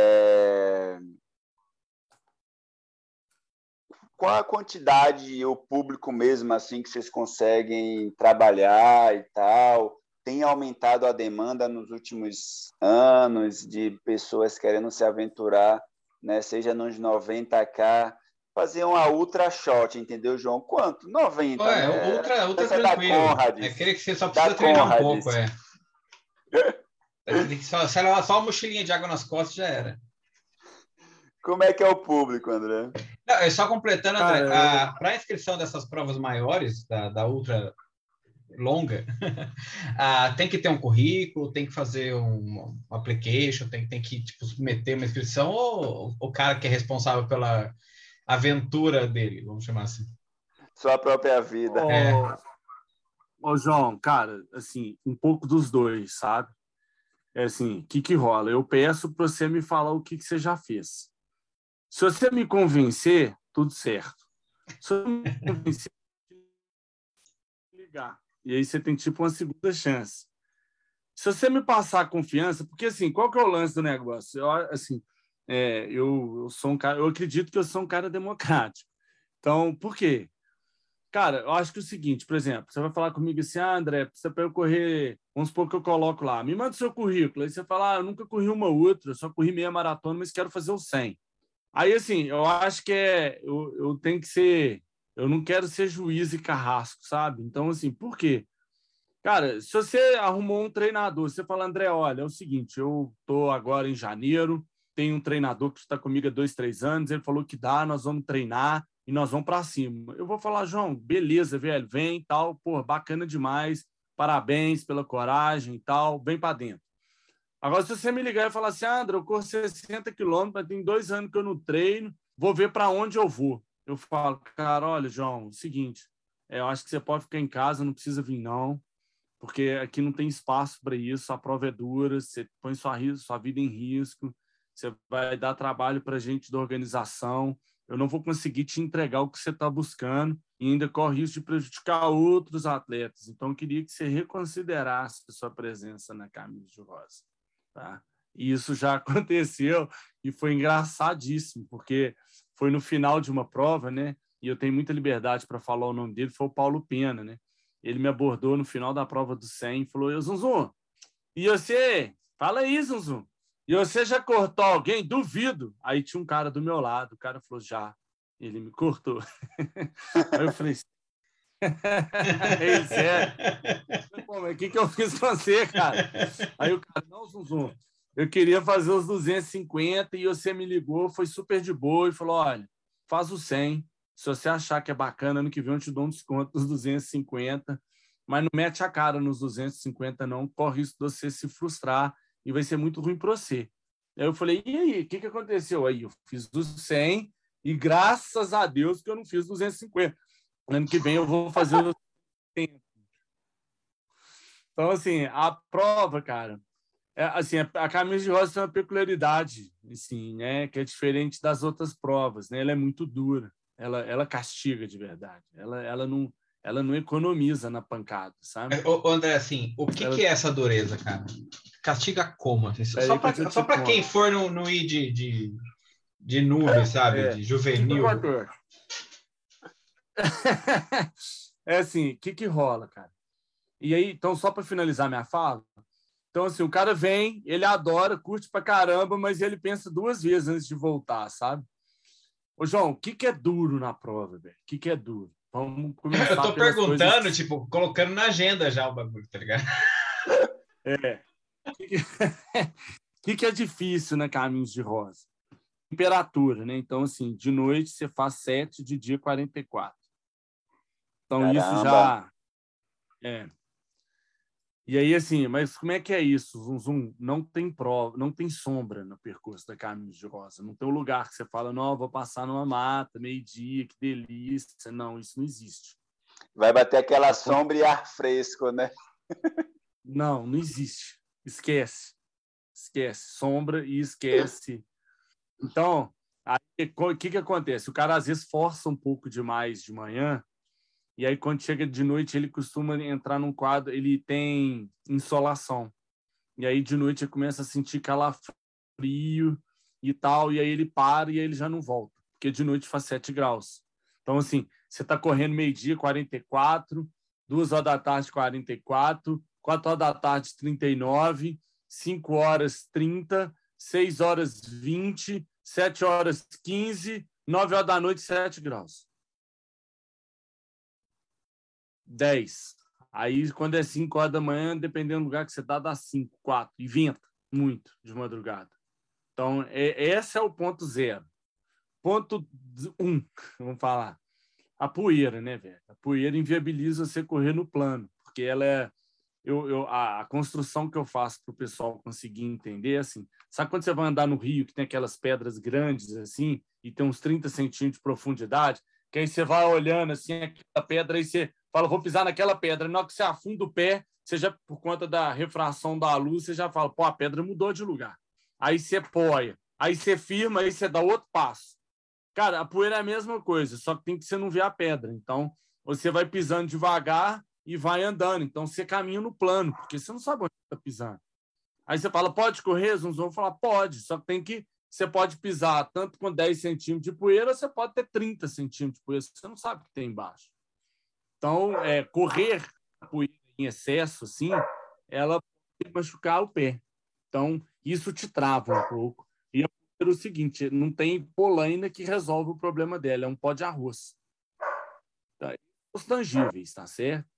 A: qual a quantidade e o público mesmo assim que vocês conseguem trabalhar e tal? Tem aumentado a demanda nos últimos anos de pessoas querendo se aventurar, né? Seja nos 90k, fazer uma ultra shot, entendeu, João? Quanto? 90.
B: É, né? ultra, ultra tranquilo. É aquele que você só precisa da treinar Conrad. um pouco, é. (laughs) só, só, só uma mochilinha de água nas costas já era.
A: Como é que é o público, André?
B: Não, é só completando, André, para a inscrição dessas provas maiores, da, da ultra longa, (laughs) ah, tem que ter um currículo, tem que fazer um, um application, tem, tem que tipo, submeter uma inscrição, ou o cara que é responsável pela aventura dele, vamos chamar assim?
A: Sua própria vida.
C: Ô, é. ô João, cara, assim, um pouco dos dois, sabe? É assim, o que que rola? Eu peço para você me falar o que, que você já fez. Se você me convencer, tudo certo. Se você me convencer, ligar. E aí você tem tipo uma segunda chance. Se você me passar a confiança, porque assim, qual que é o lance do negócio? Eu, assim, é, eu, eu sou um cara, eu acredito que eu sou um cara democrático. Então, por quê? Cara, eu acho que é o seguinte, por exemplo, você vai falar comigo assim, ah, André, precisa para eu correr, vamos supor que eu coloco lá, me manda o seu currículo. Aí você fala, ah, eu nunca corri uma outra, só corri meia maratona, mas quero fazer o 100. Aí, assim, eu acho que é. Eu, eu tenho que ser. Eu não quero ser juiz e carrasco, sabe? Então, assim, por quê? Cara, se você arrumou um treinador, você fala, André, olha, é o seguinte, eu tô agora em janeiro, tem um treinador que está comigo há dois, três anos, ele falou que dá, nós vamos treinar e nós vamos para cima. Eu vou falar, João, beleza, velho, vem tal, pô, bacana demais, parabéns pela coragem e tal, vem para dentro. Agora, se você me ligar e falar assim, André, eu corro 60 quilômetros, tem dois anos que eu não treino, vou ver para onde eu vou. Eu falo, cara, olha, João, é seguinte, é, eu acho que você pode ficar em casa, não precisa vir, não, porque aqui não tem espaço para isso, a prova é dura, você põe sua, sua vida em risco, você vai dar trabalho para gente da organização, eu não vou conseguir te entregar o que você está buscando e ainda corre risco de prejudicar outros atletas. Então, eu queria que você reconsiderasse a sua presença na camisa de rosa. Tá? E isso já (laughs) aconteceu e foi engraçadíssimo, porque foi no final de uma prova, né? E eu tenho muita liberdade para falar o nome dele, foi o Paulo Pena, né? Ele me abordou no final da prova do 100 e falou: Eu, Zunzum, e você? Fala aí, Zunzum. E você já cortou alguém? Duvido. Aí tinha um cara do meu lado, o cara falou: Já. Ele me cortou. (laughs) aí eu falei: (laughs) Ei, sério? O que, que eu fiz com você, cara? Aí o cara, não, Zuzum, eu queria fazer os 250 e você me ligou, foi super de boa e falou: olha, faz o 100. Se você achar que é bacana, ano que vem eu te dou um desconto dos 250, mas não mete a cara nos 250, não, corre isso de você se frustrar e vai ser muito ruim para você. Aí eu falei: e aí, o que, que aconteceu? Aí eu fiz os 100 e graças a Deus que eu não fiz 250. Ano que vem eu vou fazer o tempo. Então, assim, a prova, cara, é, assim, a camisa de rosa tem uma peculiaridade, assim, né, que é diferente das outras provas, né? Ela é muito dura, ela, ela castiga de verdade, ela, ela não, ela não economiza na pancada, sabe?
B: É, ô, André, assim, o que, ela... que é essa dureza, cara? Castiga como? Assim, só para quem for no, no ir de, de, de nuvem, sabe? É, de juvenil. (laughs)
C: é assim, o que que rola, cara? E aí, então, só para finalizar minha fala, então, assim, o cara vem, ele adora, curte pra caramba, mas ele pensa duas vezes antes de voltar, sabe? Ô, João, o que, que é duro na prova, velho? O que, que é duro? Vamos começar. (laughs)
B: Eu tô perguntando, coisas... tipo, colocando na agenda já o bagulho, tá ligado? (laughs)
C: É. O (laughs) que, que... é difícil na Caminhos de Rosa? Temperatura, né? Então, assim, de noite você faz 7, de dia 44. Então, Caramba. isso já. É. E aí, assim, mas como é que é isso? Zum, zum, não tem prova, não tem sombra no percurso da Caminhos de Rosa. Não tem um lugar que você fala, não, vou passar numa mata, meio-dia, que delícia. Não, isso não existe.
A: Vai bater aquela sombra e ar fresco, né?
C: Não, não existe. Esquece. Esquece. Sombra e esquece. Então, o que, que acontece? O cara às vezes força um pouco demais de manhã e aí, quando chega de noite, ele costuma entrar num quadro, ele tem insolação. E aí, de noite, ele começa a sentir calafrio e tal, e aí ele para e aí ele já não volta, porque de noite faz 7 graus. Então, assim, você está correndo meio-dia, 44, duas horas da tarde, 44, 4 horas da tarde, 39, 5 horas, 30, 6 horas, 20, 7 horas, 15, 9 horas da noite, 7 graus. 10. Aí, quando é 5 horas da manhã, dependendo do lugar que você está, dá 5, 4. E venta muito de madrugada. Então, é, esse é o ponto zero. Ponto 1, um, vamos falar. A poeira, né, velho? A poeira inviabiliza você correr no plano, porque ela é. Eu, eu, a, a construção que eu faço para o pessoal conseguir entender, assim, sabe quando você vai andar no rio que tem aquelas pedras grandes, assim, e tem uns 30 centímetros de profundidade, que aí você vai olhando, assim, aquela pedra, aí você fala, vou pisar naquela pedra. Na hora que você afunda o pé, seja por conta da refração da luz, você já fala, pô, a pedra mudou de lugar. Aí você apoia, aí você firma, aí você dá outro passo. Cara, a poeira é a mesma coisa, só que tem que você não ver a pedra. Então, você vai pisando devagar e vai andando. Então, você caminha no plano, porque você não sabe onde está pisando. Aí você fala, pode correr, Zunzão? Eu falar, pode, só que tem que. Você pode pisar tanto com 10 centímetros de poeira, você pode ter 30 centímetros de poeira, você não sabe o que tem embaixo. Então, é, correr em excesso, assim, ela pode machucar o pé. Então, isso te trava um pouco. E é o seguinte, não tem polaina que resolve o problema dela, é um pó de arroz. Tá? Os tangíveis, tá certo?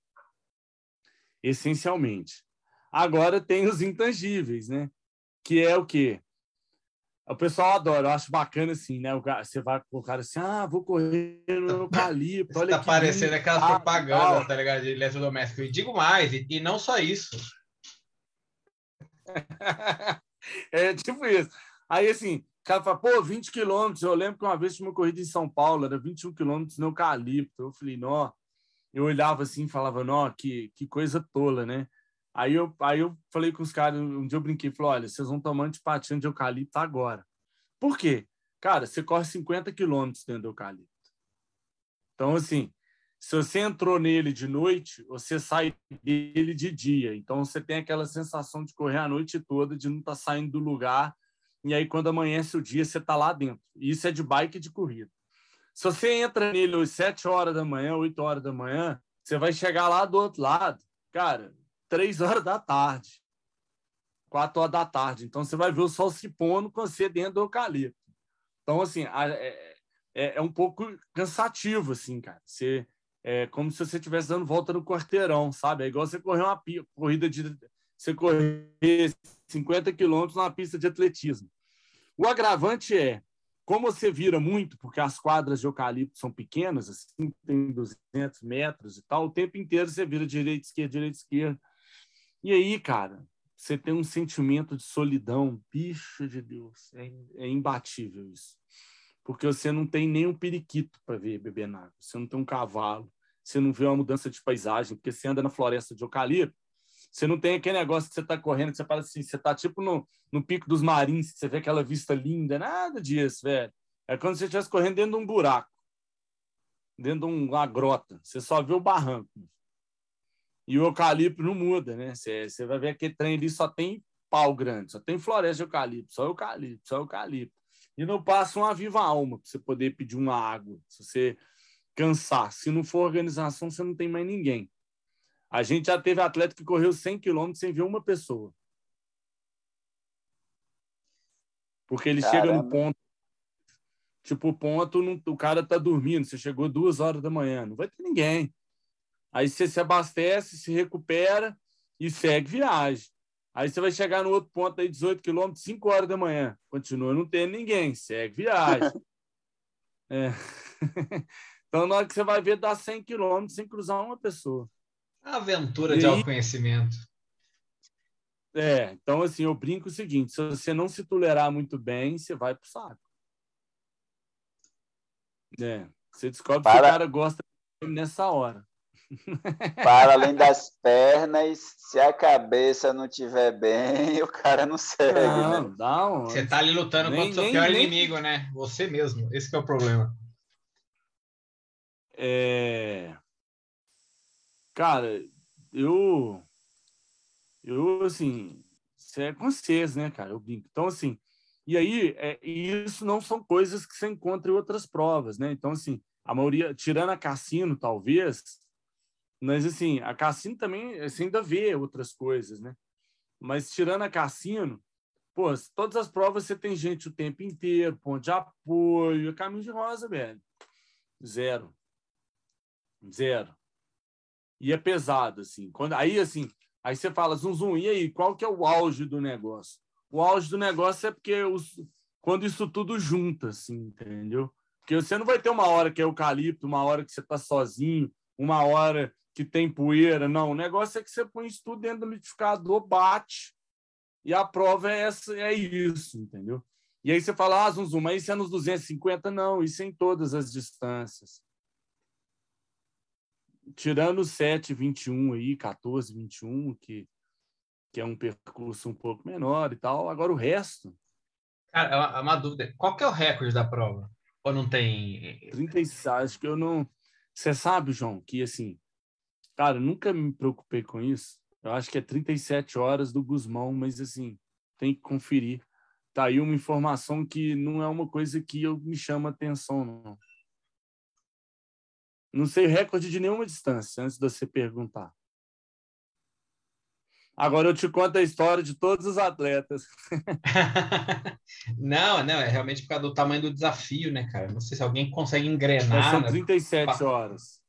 C: Essencialmente. Agora tem os intangíveis, né? Que é o quê? O pessoal adora, eu acho bacana assim, né? Você vai com o cara assim, ah, vou correr no eucalipto.
B: Olha tá parecendo aquelas ah, propagandas, tá ligado? De eletrodoméstico. E digo mais, e, e não só isso. (laughs)
C: é tipo isso. Aí assim, o cara fala, pô, 20 quilômetros. Eu lembro que uma vez tinha uma corrida em São Paulo, era 21 quilômetros no eucalipto. Eu falei, nó. Eu olhava assim e falava, nó, que, que coisa tola, né? Aí eu, aí eu falei com os caras, um dia eu brinquei, falei, olha, vocês vão tomar antipatina de eucalipto agora. Por quê? Cara, você corre 50 quilômetros dentro do eucalipto. Então, assim, se você entrou nele de noite, você sai dele de dia. Então, você tem aquela sensação de correr a noite toda, de não estar tá saindo do lugar. E aí, quando amanhece o dia, você está lá dentro. E isso é de bike e de corrida. Se você entra nele às 7 horas da manhã, 8 horas da manhã, você vai chegar lá do outro lado. Cara, três horas da tarde, quatro horas da tarde. Então você vai ver o sol se pondo com você dentro do eucalipto. Então, assim, é, é, é um pouco cansativo, assim, cara. Você, é como se você estivesse dando volta no quarteirão, sabe? É igual você correr uma corrida de. Você correr 50 quilômetros numa pista de atletismo. O agravante é, como você vira muito, porque as quadras de eucalipto são pequenas, assim, tem 200 metros e tal, o tempo inteiro você vira direita, esquerda, direita, esquerda. E aí, cara, você tem um sentimento de solidão, bicho de Deus, é, é imbatível isso. Porque você não tem nem um periquito para ver beber água, você não tem um cavalo, você não vê uma mudança de paisagem, porque você anda na floresta de eucalipto, você não tem aquele negócio que você está correndo, que você fala assim, você está tipo no, no pico dos marins, você vê aquela vista linda, nada disso, velho. É quando você estivesse correndo dentro de um buraco, dentro de uma grota, você só vê o barranco. E o eucalipto não muda, né? Você, você vai ver aquele trem ali só tem pau grande, só tem floresta de eucalipto, só eucalipto, só eucalipto. E não passa uma viva alma para você poder pedir uma água. Se você cansar, se não for organização, você não tem mais ninguém. A gente já teve atleta que correu 100 quilômetros sem ver uma pessoa. Porque ele Caramba. chega no ponto Tipo, o ponto, não, o cara tá dormindo, você chegou duas horas da manhã, não vai ter ninguém. Aí você se abastece, se recupera e segue viagem. Aí você vai chegar no outro ponto aí, 18 quilômetros, 5 horas da manhã. Continua não tendo ninguém, segue viagem. (laughs) é. (laughs) então, na hora que você vai ver, dá 100 quilômetros sem cruzar uma pessoa.
B: Aventura e de autoconhecimento.
C: É, então assim, eu brinco o seguinte: se você não se tolerar muito bem, você vai pro saco. É, você descobre Para... que o cara gosta nessa hora. (laughs)
A: Para além das pernas, se a cabeça não tiver bem, (laughs) o cara não segue. Não,
B: né? dá um... Você tá ali lutando nem, contra o seu pior nem... inimigo, né? Você mesmo. Esse é o problema.
C: É... Cara, eu. Eu, assim. Você é vocês, né, cara? Eu brinco. Então, assim. E aí, é, isso não são coisas que você encontra em outras provas, né? Então, assim, a maioria, tirando a Cassino, talvez, mas, assim, a Cassino também você ainda vê outras coisas, né? Mas, tirando a Cassino, pô, todas as provas você tem gente o tempo inteiro, ponto de apoio, caminho de rosa, velho. Zero. Zero. E é pesado, assim. Quando, aí, assim, aí você fala, zum, zum, e aí, qual que é o auge do negócio? O auge do negócio é porque os, quando isso tudo junta, assim, entendeu? Porque você não vai ter uma hora que é eucalipto, uma hora que você está sozinho, uma hora que tem poeira. Não, o negócio é que você põe isso tudo dentro do liquidificador, bate, e a prova é, essa, é isso, entendeu? E aí você fala, ah, zum, zum, mas isso é nos 250? Não, isso é em todas as distâncias tirando 7, 21 aí, 14, 21, que, que é um percurso um pouco menor e tal, agora o resto.
B: Cara, é uma, é uma dúvida. Qual que é o recorde da prova? Ou não tem.
C: 36, acho que eu não. Você sabe, João, que assim, cara, nunca me preocupei com isso. Eu acho que é 37 horas do Guzmão, mas assim, tem que conferir. Tá aí uma informação que não é uma coisa que eu me chama atenção, não. Não sei o recorde de nenhuma distância, antes de você perguntar. Agora eu te conto a história de todos os atletas. (laughs)
B: não, não, é realmente por causa do tamanho do desafio, né, cara? Não sei se alguém consegue engrenar.
C: são 37 né? horas.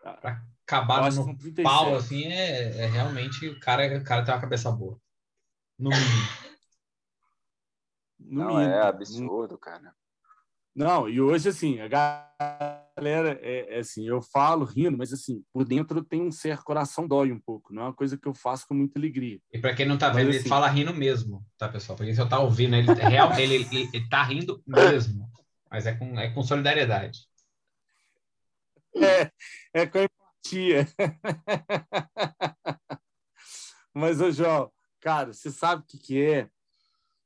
B: Para acabar no pau, assim, é, é, realmente o cara, o cara tem uma cabeça boa. No (laughs) mínimo.
A: No não, mínimo. é absurdo, cara.
C: Não, e hoje, assim, a galera, é, é, assim, eu falo rindo, mas, assim, por dentro tem um certo coração dói um pouco, não é uma coisa que eu faço com muita alegria.
B: E para quem não tá vendo, mas, assim, ele fala rindo mesmo, tá, pessoal? Para quem só tá ouvindo, ele, real, ele, ele, ele tá rindo mesmo, mas é com, é com solidariedade.
C: É, é com empatia. (laughs) mas, ô, João, cara, você sabe o que que é?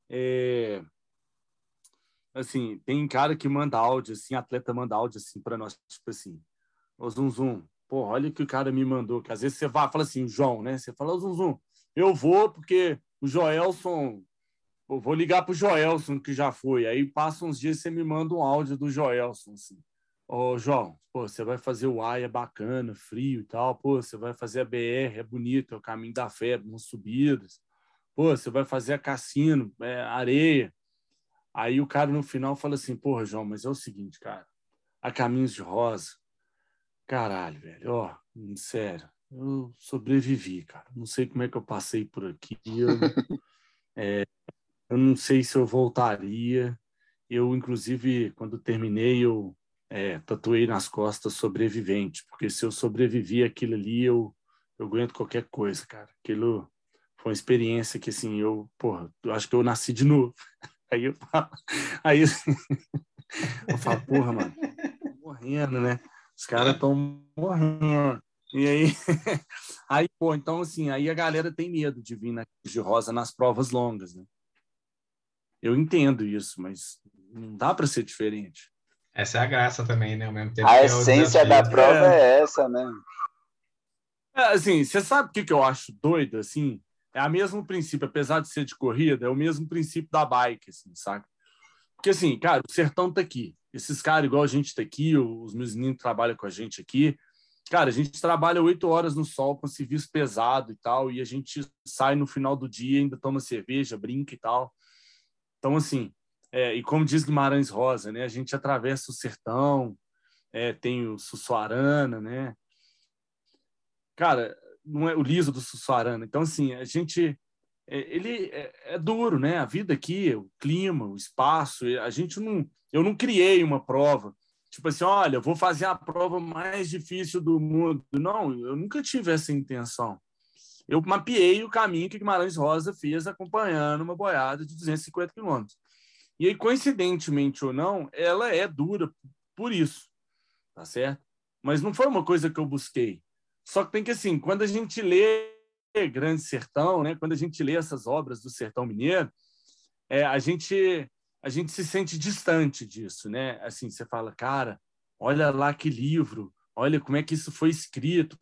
C: É assim, tem cara que manda áudio, assim, atleta manda áudio, assim, para nós, tipo assim, ô Zum Zum, pô, olha o que o cara me mandou, que às vezes você vai, fala assim, João, né? Você fala, ô Zum Zum, eu vou porque o Joelson, eu vou ligar pro Joelson, que já foi, aí passa uns dias você me manda um áudio do Joelson, assim, ô João, pô, você vai fazer o A, é bacana, frio e tal, pô, você vai fazer a BR, é bonito, é o caminho da fé, umas subidas, pô, você vai fazer a Cassino, é areia, Aí o cara no final fala assim: Porra, João, mas é o seguinte, cara, a Caminhos de Rosa, caralho, velho, ó, sério, eu sobrevivi, cara. Não sei como é que eu passei por aqui. Eu, (laughs) é, eu não sei se eu voltaria. Eu, inclusive, quando terminei, eu é, tatuei nas costas sobrevivente, porque se eu sobrevivi aquilo ali, eu, eu aguento qualquer coisa, cara. Aquilo foi uma experiência que, assim, eu, porra, eu acho que eu nasci de novo. Aí eu falo, (laughs) aí (laughs) eu falo, porra, mano, morrendo, né? Os caras estão morrendo. E aí, (laughs) aí, pô, então assim, aí a galera tem medo de vir na de rosa nas provas longas, né? Eu entendo isso, mas não dá para ser diferente.
B: Essa é a graça também, né? Ao mesmo tempo
A: a é essência da prova é. é, essa, né?
C: É, assim, você sabe o que, que eu acho doido, assim? É o mesmo princípio, apesar de ser de corrida, é o mesmo princípio da bike, assim, saca? Porque, assim, cara, o sertão tá aqui. Esses caras, igual a gente tá aqui, os meus meninos trabalham com a gente aqui. Cara, a gente trabalha oito horas no sol com serviço pesado e tal, e a gente sai no final do dia, ainda toma cerveja, brinca e tal. Então, assim, é, e como diz Guimarães Rosa, né? A gente atravessa o sertão, é, tem o Sussuarana, né? Cara, não é o liso do Sussuarana. Então, assim, a gente é, ele é, é, duro, né? A vida aqui, o clima, o espaço, a gente não, eu não criei uma prova tipo assim, olha, vou fazer a prova mais difícil do mundo. Não, eu nunca tive essa intenção. Eu mapeei o caminho que Guimarães Rosa fez acompanhando uma boiada de 250 quilômetros. E aí, coincidentemente ou não, ela é dura por isso, tá certo? Mas não foi uma coisa que eu busquei. Só que tem que, assim, quando a gente lê Grande Sertão, né? quando a gente lê essas obras do Sertão Mineiro, é, a gente a gente se sente distante disso, né? Assim, você fala, cara, olha lá que livro, olha como é que isso foi escrito.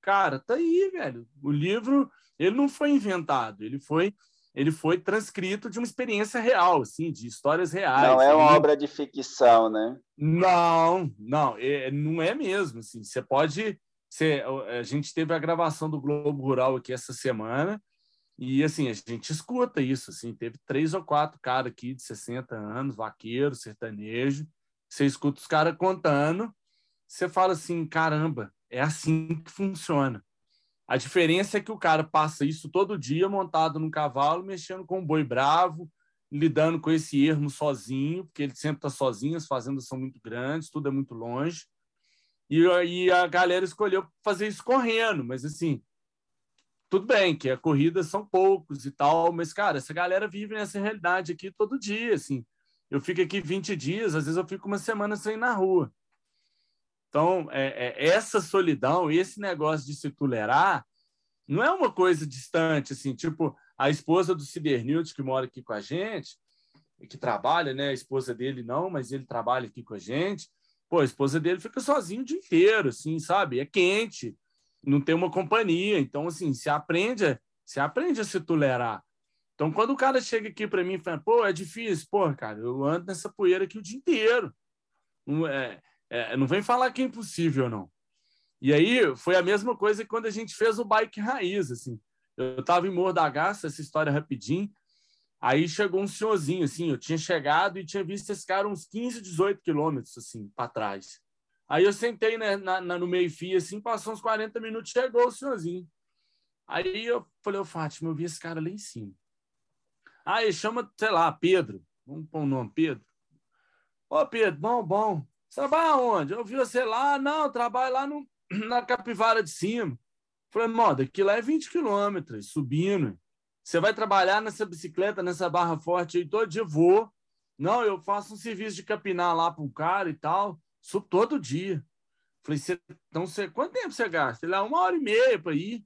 C: Cara, tá aí, velho. O livro, ele não foi inventado, ele foi ele foi transcrito de uma experiência real, assim, de histórias reais.
A: Não é uma obra de ficção, né?
C: Não, não, é, não é mesmo. Assim, você pode. Você, a gente teve a gravação do Globo Rural aqui essa semana, e assim, a gente escuta isso, assim, teve três ou quatro caras aqui de 60 anos, vaqueiro, sertanejo, você escuta os caras contando, você fala assim, caramba, é assim que funciona. A diferença é que o cara passa isso todo dia montado num cavalo, mexendo com um boi bravo, lidando com esse ermo sozinho, porque ele sempre está sozinho, as fazendas são muito grandes, tudo é muito longe. E, e a galera escolheu fazer isso correndo, mas assim, tudo bem que a corrida são poucos e tal, mas, cara, essa galera vive nessa realidade aqui todo dia, assim. Eu fico aqui 20 dias, às vezes eu fico uma semana sem ir na rua. Então, é, é, essa solidão, esse negócio de se tolerar, não é uma coisa distante, assim, tipo, a esposa do Sidernilde, que mora aqui com a gente, que trabalha, né? A esposa dele não, mas ele trabalha aqui com a gente. Pô, a esposa dele fica sozinho o dia inteiro, assim, sabe? É quente não tem uma companhia. Então, assim, se aprende, se aprende a se tolerar. Então, quando o cara chega aqui para mim e fala, pô, é difícil, pô, cara, eu ando nessa poeira aqui o dia inteiro. Não, é, é, não vem falar que é impossível, não. E aí foi a mesma coisa quando a gente fez o bike raiz, assim. Eu estava em Morro da Garça, essa história rapidinho. Aí chegou um senhorzinho, assim, eu tinha chegado e tinha visto esse cara uns 15, 18 quilômetros, assim, para trás. Aí eu sentei né, na, na, no meio-fio, assim, passou uns 40 minutos, chegou o senhorzinho. Aí eu falei, ô Fátima, eu vi esse cara lá em cima. Aí chama, sei lá, Pedro. Vamos pôr o nome, Pedro. Ô, Pedro, bom, bom. Você trabalha onde? Eu vi você lá, não, trabalho lá no, (clears throat) na Capivara de cima. Falei, mano, daqui lá é 20 quilômetros, subindo. Você vai trabalhar nessa bicicleta, nessa barra forte aí, todo dia vou. Não, eu faço um serviço de capinar lá para um cara e tal. Subo todo dia. Falei, você, então você, quanto tempo você gasta? Ele, ah, uma hora e meia para ir.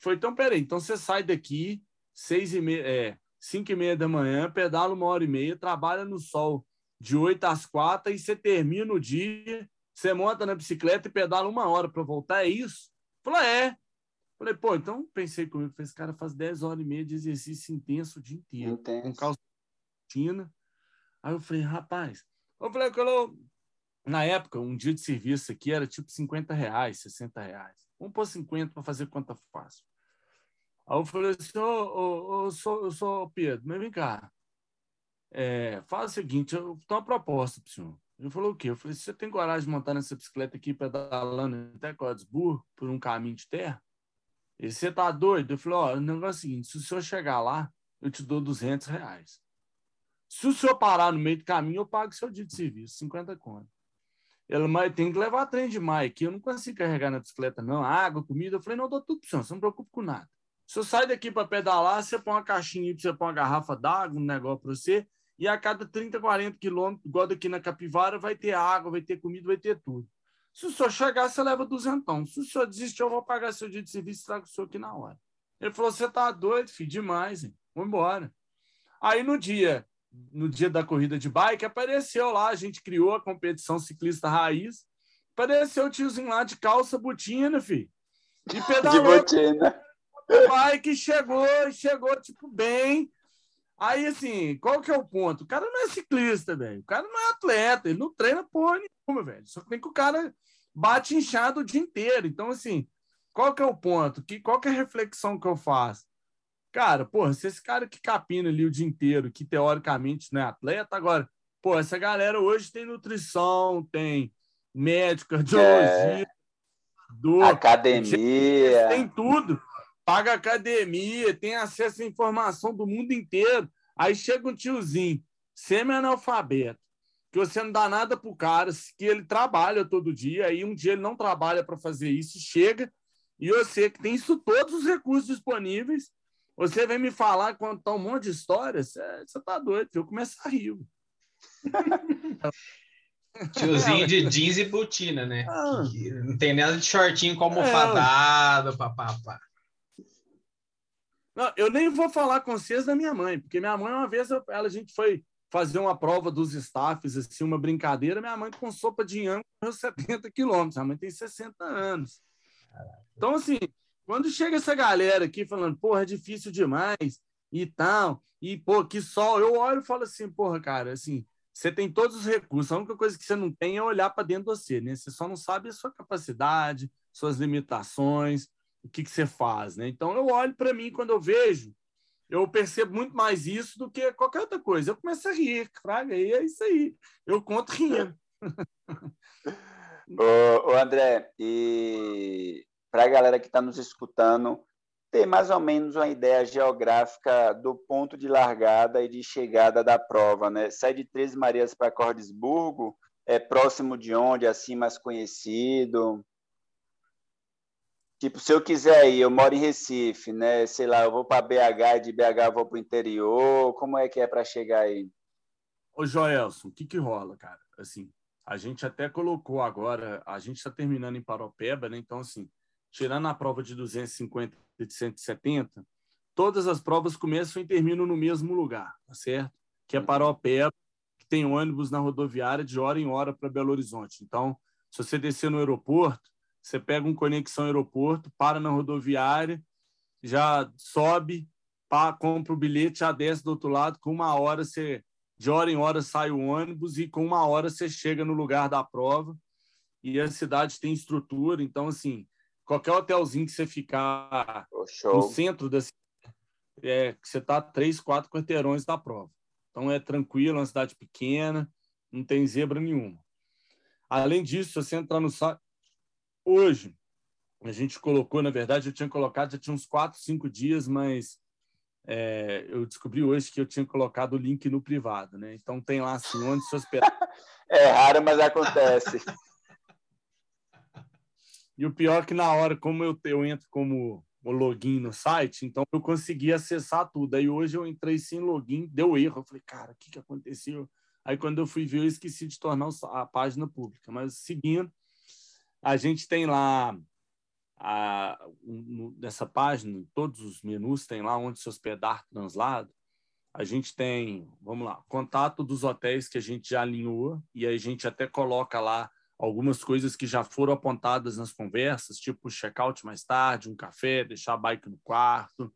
C: Foi, então peraí, então você sai daqui, seis e meia, é, cinco e meia da manhã, pedala uma hora e meia, trabalha no sol de oito às quatro e você termina o dia, você monta na bicicleta e pedala uma hora para voltar, é isso? Falei, é. Falei, pô, então pensei comigo, esse cara faz dez horas e meia de exercício intenso o dia inteiro,
A: Intenso.
C: com calça Aí eu falei, rapaz, eu falei, eu, na época, um dia de serviço aqui era tipo 50 reais, 60 reais. Vamos pôr 50 para fazer conta fácil. Aí eu falei assim, ô, ô, ô, sou, sou Pedro, mas vem cá. É, faz o seguinte, eu tenho uma proposta para o senhor. Ele falou o quê? Eu falei, você tem coragem de montar nessa bicicleta aqui pedalando até Codesburgo por um caminho de terra? Ele, você tá doido? Eu falei, ó, o negócio é o seguinte, se o senhor chegar lá, eu te dou 200 reais. Se o senhor parar no meio do caminho, eu pago seu dia de serviço, 50 conto. Ela, mas tem que levar trem de maio aqui, eu não consigo carregar na bicicleta, não. Água, comida. Eu falei, não, dou tudo para senhor, você não preocupe com nada. Se eu sair daqui para pedalar, você põe uma caixinha você põe uma garrafa d'água, um negócio para você, e a cada 30, 40 quilômetros, igual daqui na Capivara, vai ter água, vai ter comida, vai ter tudo. Se o senhor chegar, você leva duzentão. Se o senhor desistir, eu vou pagar seu dia de serviço e trago o senhor aqui na hora. Ele falou, você tá doido, filho, demais, hein? Vamos embora. Aí no dia no dia da corrida de bike, apareceu lá, a gente criou a competição ciclista raiz. Apareceu o tiozinho lá de calça botina, filho.
A: E pedalou. (laughs) De botina.
C: Bike chegou, chegou, tipo, bem. Aí, assim, qual que é o ponto? O cara não é ciclista, velho. O cara não é atleta, ele não treina porra nenhuma, velho. Só que tem que o cara bate inchado o dia inteiro. Então, assim, qual que é o ponto? Que, qual que é a reflexão que eu faço? Cara, porra, se esse cara que capina ali o dia inteiro, que teoricamente não é atleta, agora, pô, essa galera hoje tem nutrição, tem médico, cardiologia, é.
A: do, academia,
C: tem tudo. Paga academia, tem acesso à informação do mundo inteiro. Aí chega um tiozinho, semi-analfabeto, que você não dá nada pro cara, que ele trabalha todo dia, aí um dia ele não trabalha para fazer isso, chega, e você que tem isso todos os recursos disponíveis, você vem me falar contar um monte de histórias, você tá doido, eu começo a rir. (laughs)
B: Tiozinho de jeans e botina, né? Ah. Não tem nada de shortinho com almofadado, é. papapá.
C: Não, eu nem vou falar com vocês da minha mãe, porque minha mãe, uma vez, ela, a gente foi fazer uma prova dos staffs, assim, uma brincadeira, minha mãe com sopa de inhame correu 70 quilômetros, a mãe tem 60 anos. Então, assim, quando chega essa galera aqui falando, porra, é difícil demais e tal, e, pô, que sol, eu olho e falo assim, porra, cara, assim, você tem todos os recursos, a única coisa que você não tem é olhar para dentro de você, né? Você só não sabe a sua capacidade, suas limitações, o que, que você faz, né? Então, eu olho para mim quando eu vejo, eu percebo muito mais isso do que qualquer outra coisa. Eu começo a rir, fraga, e é isso aí. Eu conto rindo. (laughs)
A: ô, ô, André, e para a galera que está nos escutando, ter mais ou menos uma ideia geográfica do ponto de largada e de chegada da prova, né? Sai de Três Marias para Cordesburgo, é próximo de onde, assim, mais conhecido? Tipo, se eu quiser ir, eu moro em Recife, né? Sei lá, eu vou para BH e de BH eu vou para o interior. Como é que é para chegar aí?
C: Ô, Joelson, o que que rola, cara? Assim, a gente até colocou agora, a gente está terminando em Paropeba, né? Então, assim, tirando a prova de 250 e de 170, todas as provas começam e terminam no mesmo lugar, tá certo? Que é Paropeba, que tem ônibus na rodoviária de hora em hora para Belo Horizonte. Então, se você descer no aeroporto, você pega um conexão aeroporto, para na rodoviária, já sobe, pá, compra o bilhete, já desce do outro lado, com uma hora você, de hora em hora sai o ônibus e com uma hora você chega no lugar da prova. E a cidade tem estrutura, então assim, qualquer hotelzinho que você ficar oh, no centro da cidade, é, você está três, quatro quarteirões da prova. Então é tranquilo, é uma cidade pequena, não tem zebra nenhuma. Além disso, se você entrar no site, hoje. A gente colocou, na verdade, eu tinha colocado, já tinha uns quatro, cinco dias, mas é, eu descobri hoje que eu tinha colocado o link no privado, né? Então tem lá assim, onde se hospedar. (laughs)
A: é raro, mas acontece.
C: e o pior é que na hora, como eu, eu entro como o login no site, então eu consegui acessar tudo. Aí hoje eu entrei sem login, deu erro. Eu falei, cara, o que, que aconteceu? Aí quando eu fui ver, eu esqueci de tornar a página pública. Mas seguindo, a gente tem lá a, um, nessa página, todos os menus tem lá onde se hospedar translado. A gente tem, vamos lá, contato dos hotéis que a gente já alinhou e aí a gente até coloca lá algumas coisas que já foram apontadas nas conversas, tipo check-out mais tarde, um café, deixar a bike no quarto.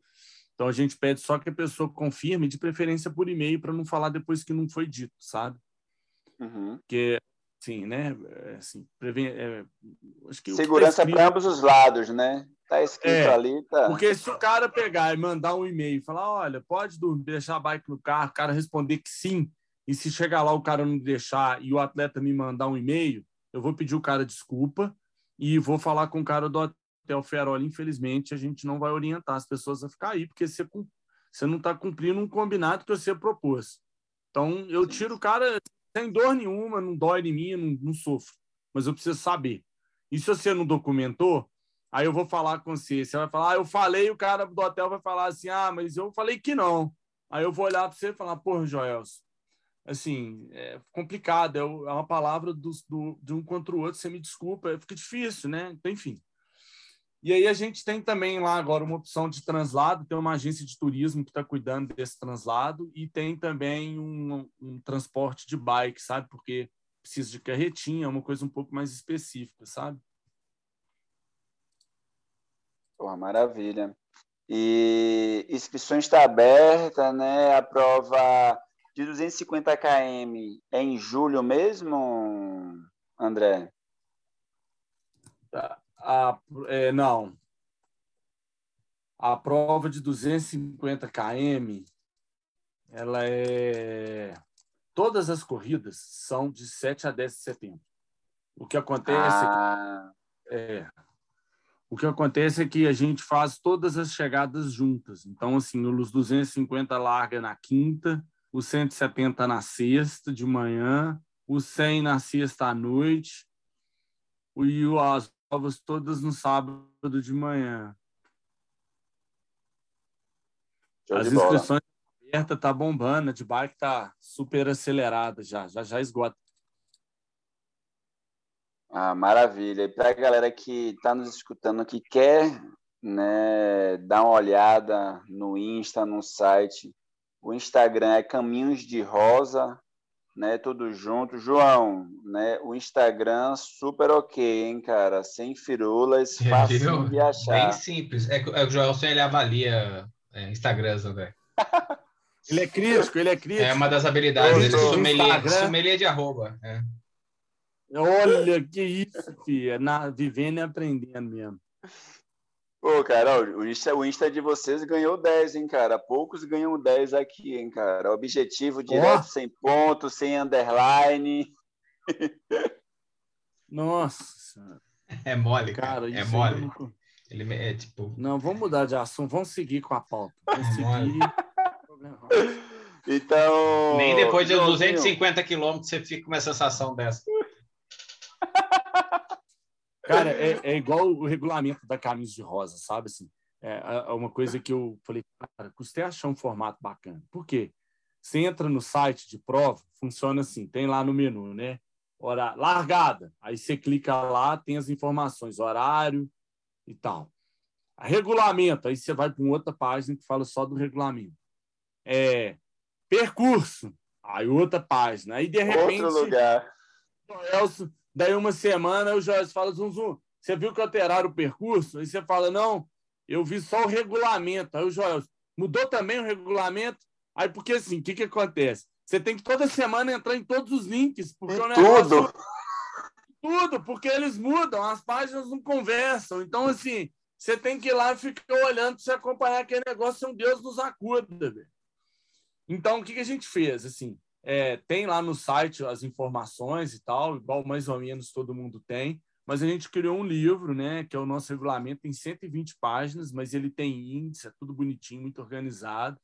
C: Então a gente pede só que a pessoa confirme, de preferência por e-mail, para não falar depois que não foi dito, sabe?
A: Uhum.
C: Porque Sim, né? É, assim, prevent... é,
A: acho que tá Segurança tá escrito... para ambos os lados, né? Está escrito é, ali, tá.
C: Porque se o cara pegar e mandar um e-mail e falar, olha, pode dormir, deixar a bike no carro, o cara responder que sim, e se chegar lá o cara não deixar e o atleta me mandar um e-mail, eu vou pedir o cara desculpa e vou falar com o cara do Hotel Feroli. Infelizmente, a gente não vai orientar as pessoas a ficar aí, porque você, você não está cumprindo um combinado que você propôs. Então, eu tiro o cara sem dor nenhuma, não dói em mim, não, não sofro. Mas eu preciso saber. E se você não documentou, aí eu vou falar com você. Você vai falar, ah, eu falei, o cara do hotel vai falar assim, ah, mas eu falei que não. Aí eu vou olhar para você e falar, porra, Joelson, assim, é complicado, é uma palavra do, do, de um contra o outro, você me desculpa, fica difícil, né? Então, enfim. E aí a gente tem também lá agora uma opção de translado, tem uma agência de turismo que está cuidando desse translado e tem também um, um, transporte de bike, sabe? Porque precisa de carretinha, é uma coisa um pouco mais específica, sabe?
A: Porra, maravilha. E inscrição está aberta, né? A prova de 250 km é em julho mesmo, André?
C: Tá. A, é, não. a prova de 250 km, ela é todas as corridas são de 7 a 10 de setembro. O que acontece ah. é, o que acontece é que a gente faz todas as chegadas juntas. Então, assim, os 250 larga na quinta, os 170 na sexta de manhã, os 100 na sexta à noite e as provas todas no sábado de manhã. Show As inscrições abertas tá bombando, a de bike tá super acelerada já, já já esgota.
A: Ah, maravilha. E para a galera que está nos escutando, que quer né, dar uma olhada no Insta, no site, o Instagram é Caminhos de Rosa, né? Tudo junto. João, né? O Instagram super ok, hein, cara? Sem firulas, (laughs) fácil de achar.
B: Bem simples. É que o João ele avalia é, Instagrams, André. (laughs)
C: Ele é crítico, ele é crítico.
B: É uma das habilidades dele, sommelier, sommelier de arroba. É.
C: Olha, que isso, filha. Na, vivendo e aprendendo mesmo.
A: Pô, cara, o Insta, o Insta de vocês ganhou 10, hein, cara? Poucos ganham 10 aqui, hein, cara? Objetivo direto, oh. sem ponto, sem underline. (laughs)
C: Nossa.
B: É mole, cara. É mole. Ele é tipo.
C: Não, vamos mudar de assunto, vamos seguir com a pauta. Vamos é seguir. (laughs)
A: então.
B: Nem depois de 250 quilômetros você fica com uma sensação dessa.
C: Cara, é, é, igual o regulamento da Caminhos de Rosa, sabe? Assim, é, é uma coisa que eu falei, cara, custei achar um formato bacana. Por quê? Você entra no site de prova, funciona assim, tem lá no menu, né? Hora, largada. Aí você clica lá, tem as informações, horário, e tal. Regulamento, aí você vai para uma outra página que fala só do regulamento. É, percurso, aí outra página. Aí, de repente.
A: Outro lugar.
C: Elcio, daí uma semana o Joyce fala: Zum, zum, você viu que alteraram o percurso? Aí você fala: não, eu vi só o regulamento. Aí o Joel mudou também o regulamento. Aí, porque assim, o que, que acontece? Você tem que toda semana entrar em todos os links, porque o
A: negócio, tudo
C: tudo, porque eles mudam, as páginas não conversam. Então, assim, você tem que ir lá e ficar olhando para você acompanhar aquele negócio, um Deus nos acuda. Véio. Então, o que, que a gente fez? Assim, é, tem lá no site as informações e tal, igual mais ou menos todo mundo tem, mas a gente criou um livro, né, que é o nosso regulamento, tem 120 páginas, mas ele tem índice, é tudo bonitinho, muito organizado,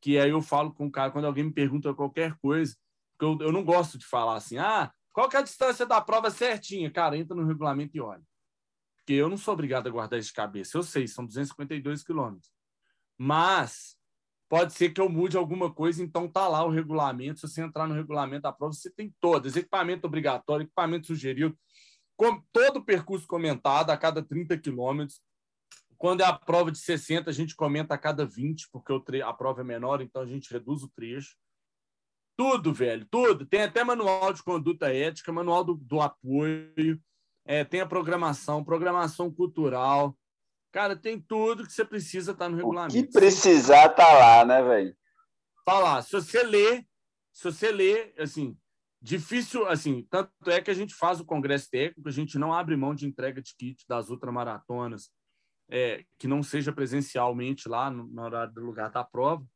C: que aí eu falo com o cara, quando alguém me pergunta qualquer coisa, porque eu, eu não gosto de falar assim, ah, qual que é a distância da prova certinha? Cara, entra no regulamento e olha. Porque eu não sou obrigado a guardar isso de cabeça. Eu sei, são 252 quilômetros. Mas pode ser que eu mude alguma coisa, então tá lá o regulamento. Se você entrar no regulamento da prova, você tem todas: equipamento obrigatório, equipamento sugerido, com todo o percurso comentado a cada 30 quilômetros. Quando é a prova de 60, a gente comenta a cada 20, porque a prova é menor, então a gente reduz o trecho. Tudo, velho, tudo. Tem até manual de conduta ética, manual do, do apoio, é, tem a programação, programação cultural. Cara, tem tudo que você precisa estar tá no regulamento.
A: O que precisar tá lá, né, velho?
C: Tá lá. Se você ler, se você ler, assim, difícil, assim, tanto é que a gente faz o congresso técnico, a gente não abre mão de entrega de kit das ultramaratonas, é, que não seja presencialmente lá no, no horário do lugar da prova,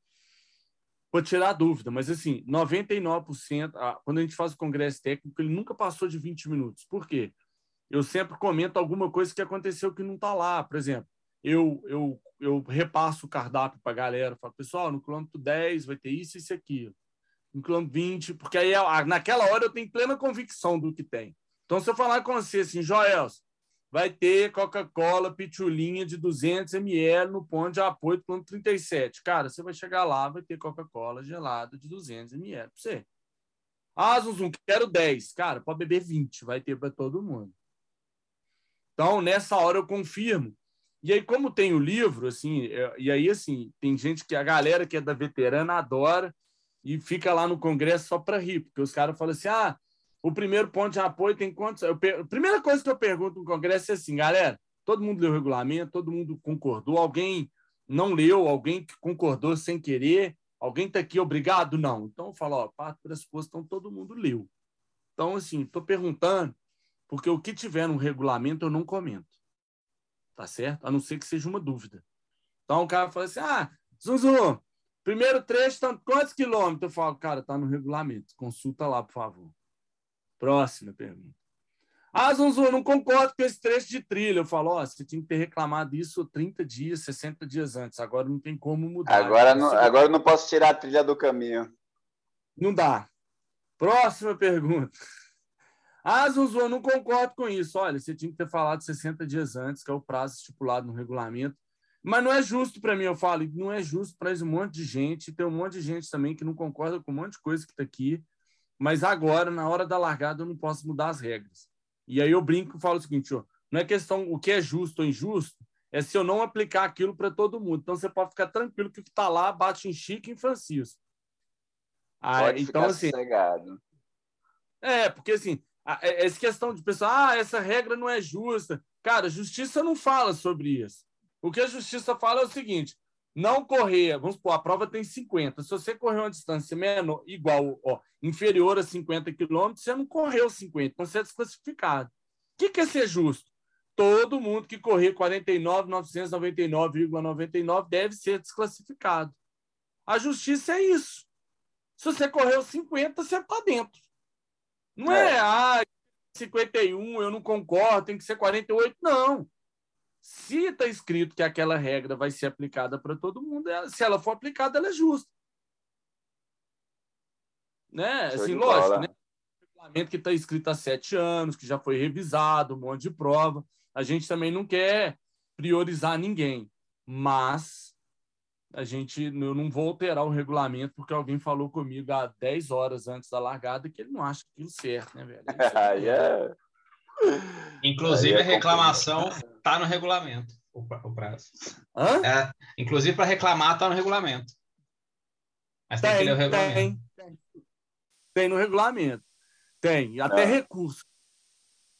C: Vou tirar a dúvida, mas assim, 99%, quando a gente faz o congresso técnico, ele nunca passou de 20 minutos. Por quê? Eu sempre comento alguma coisa que aconteceu que não está lá. Por exemplo, eu, eu, eu repasso o cardápio para a galera, falo, pessoal, no quilômetro 10 vai ter isso e isso aqui. No quilômetro 20, porque aí naquela hora eu tenho plena convicção do que tem. Então, se eu falar com você assim, Joels, vai ter Coca-Cola pitulinha de 200 ml no ponto de apoio do plano 37. Cara, você vai chegar lá, vai ter Coca-Cola gelada de 200 ml para você. Ah, Zuzum, quero 10. Cara, pode beber 20, vai ter para todo mundo. Então, nessa hora eu confirmo. E aí, como tem o livro, assim, é, e aí, assim, tem gente que a galera que é da veterana adora e fica lá no congresso só para rir, porque os caras falam assim: ah, o primeiro ponto de apoio tem quantos? Eu, a primeira coisa que eu pergunto no Congresso é assim, galera, todo mundo leu o regulamento, todo mundo concordou, alguém não leu, alguém que concordou sem querer, alguém está aqui obrigado? Não. Então eu falo, ó, parte pressuposto, então todo mundo leu. Então, assim, estou perguntando, porque o que tiver no regulamento eu não comento. Tá certo? A não ser que seja uma dúvida. Então o cara fala assim: ah, Zuzu, primeiro trecho, tá quantos quilômetros? Eu falo, cara, tá no regulamento. Consulta lá, por favor. Próxima pergunta. Ah, Zunzu, eu não concordo com esse trecho de trilha. Eu falo, ó, você tinha que ter reclamado isso 30 dias, 60 dias antes. Agora não tem como mudar.
A: Agora não, agora não posso tirar a trilha do caminho.
C: Não dá. Próxima pergunta. Ah, eu não concordo com isso. Olha, você tinha que ter falado 60 dias antes, que é o prazo estipulado no regulamento. Mas não é justo para mim, eu falo, não é justo para um monte de gente. Tem um monte de gente também que não concorda com um monte de coisa que está aqui. Mas agora, na hora da largada, eu não posso mudar as regras. E aí eu brinco e falo o seguinte: ó, não é questão o que é justo ou injusto, é se eu não aplicar aquilo para todo mundo. Então você pode ficar tranquilo que o que está lá bate em Chico e em Francisco.
A: Ah, pode então, assim. Sossegado.
C: É, porque assim, essa questão de pessoal, ah, essa regra não é justa. Cara, justiça não fala sobre isso. O que a justiça fala é o seguinte: não correr, vamos supor, a prova tem 50. Se você correr uma distância menor, igual, ó, inferior a 50 quilômetros, você não correu 50, então você é desclassificado. O que, que é ser justo? Todo mundo que correr 49.999,99 deve ser desclassificado. A justiça é isso. Se você correu 50, você está dentro. Não é, é ah, 51, eu não concordo, tem que ser 48. Não. Se está escrito que aquela regra vai ser aplicada para todo mundo, se ela for aplicada, ela é justa. Né? assim, lógico, né? regulamento que está escrito há sete anos, que já foi revisado, um monte de prova. A gente também não quer priorizar ninguém, mas a gente eu não vou alterar o regulamento porque alguém falou comigo há 10 horas antes da largada que ele não acha aquilo certo, né, velho?
A: yeah. (laughs)
B: Inclusive, é a reclamação está no regulamento, o, prazo. É, inclusive, para reclamar, está no regulamento. Mas tem, tem que ler o regulamento. Tem, tem.
C: tem no regulamento. Tem. Até ah. recurso.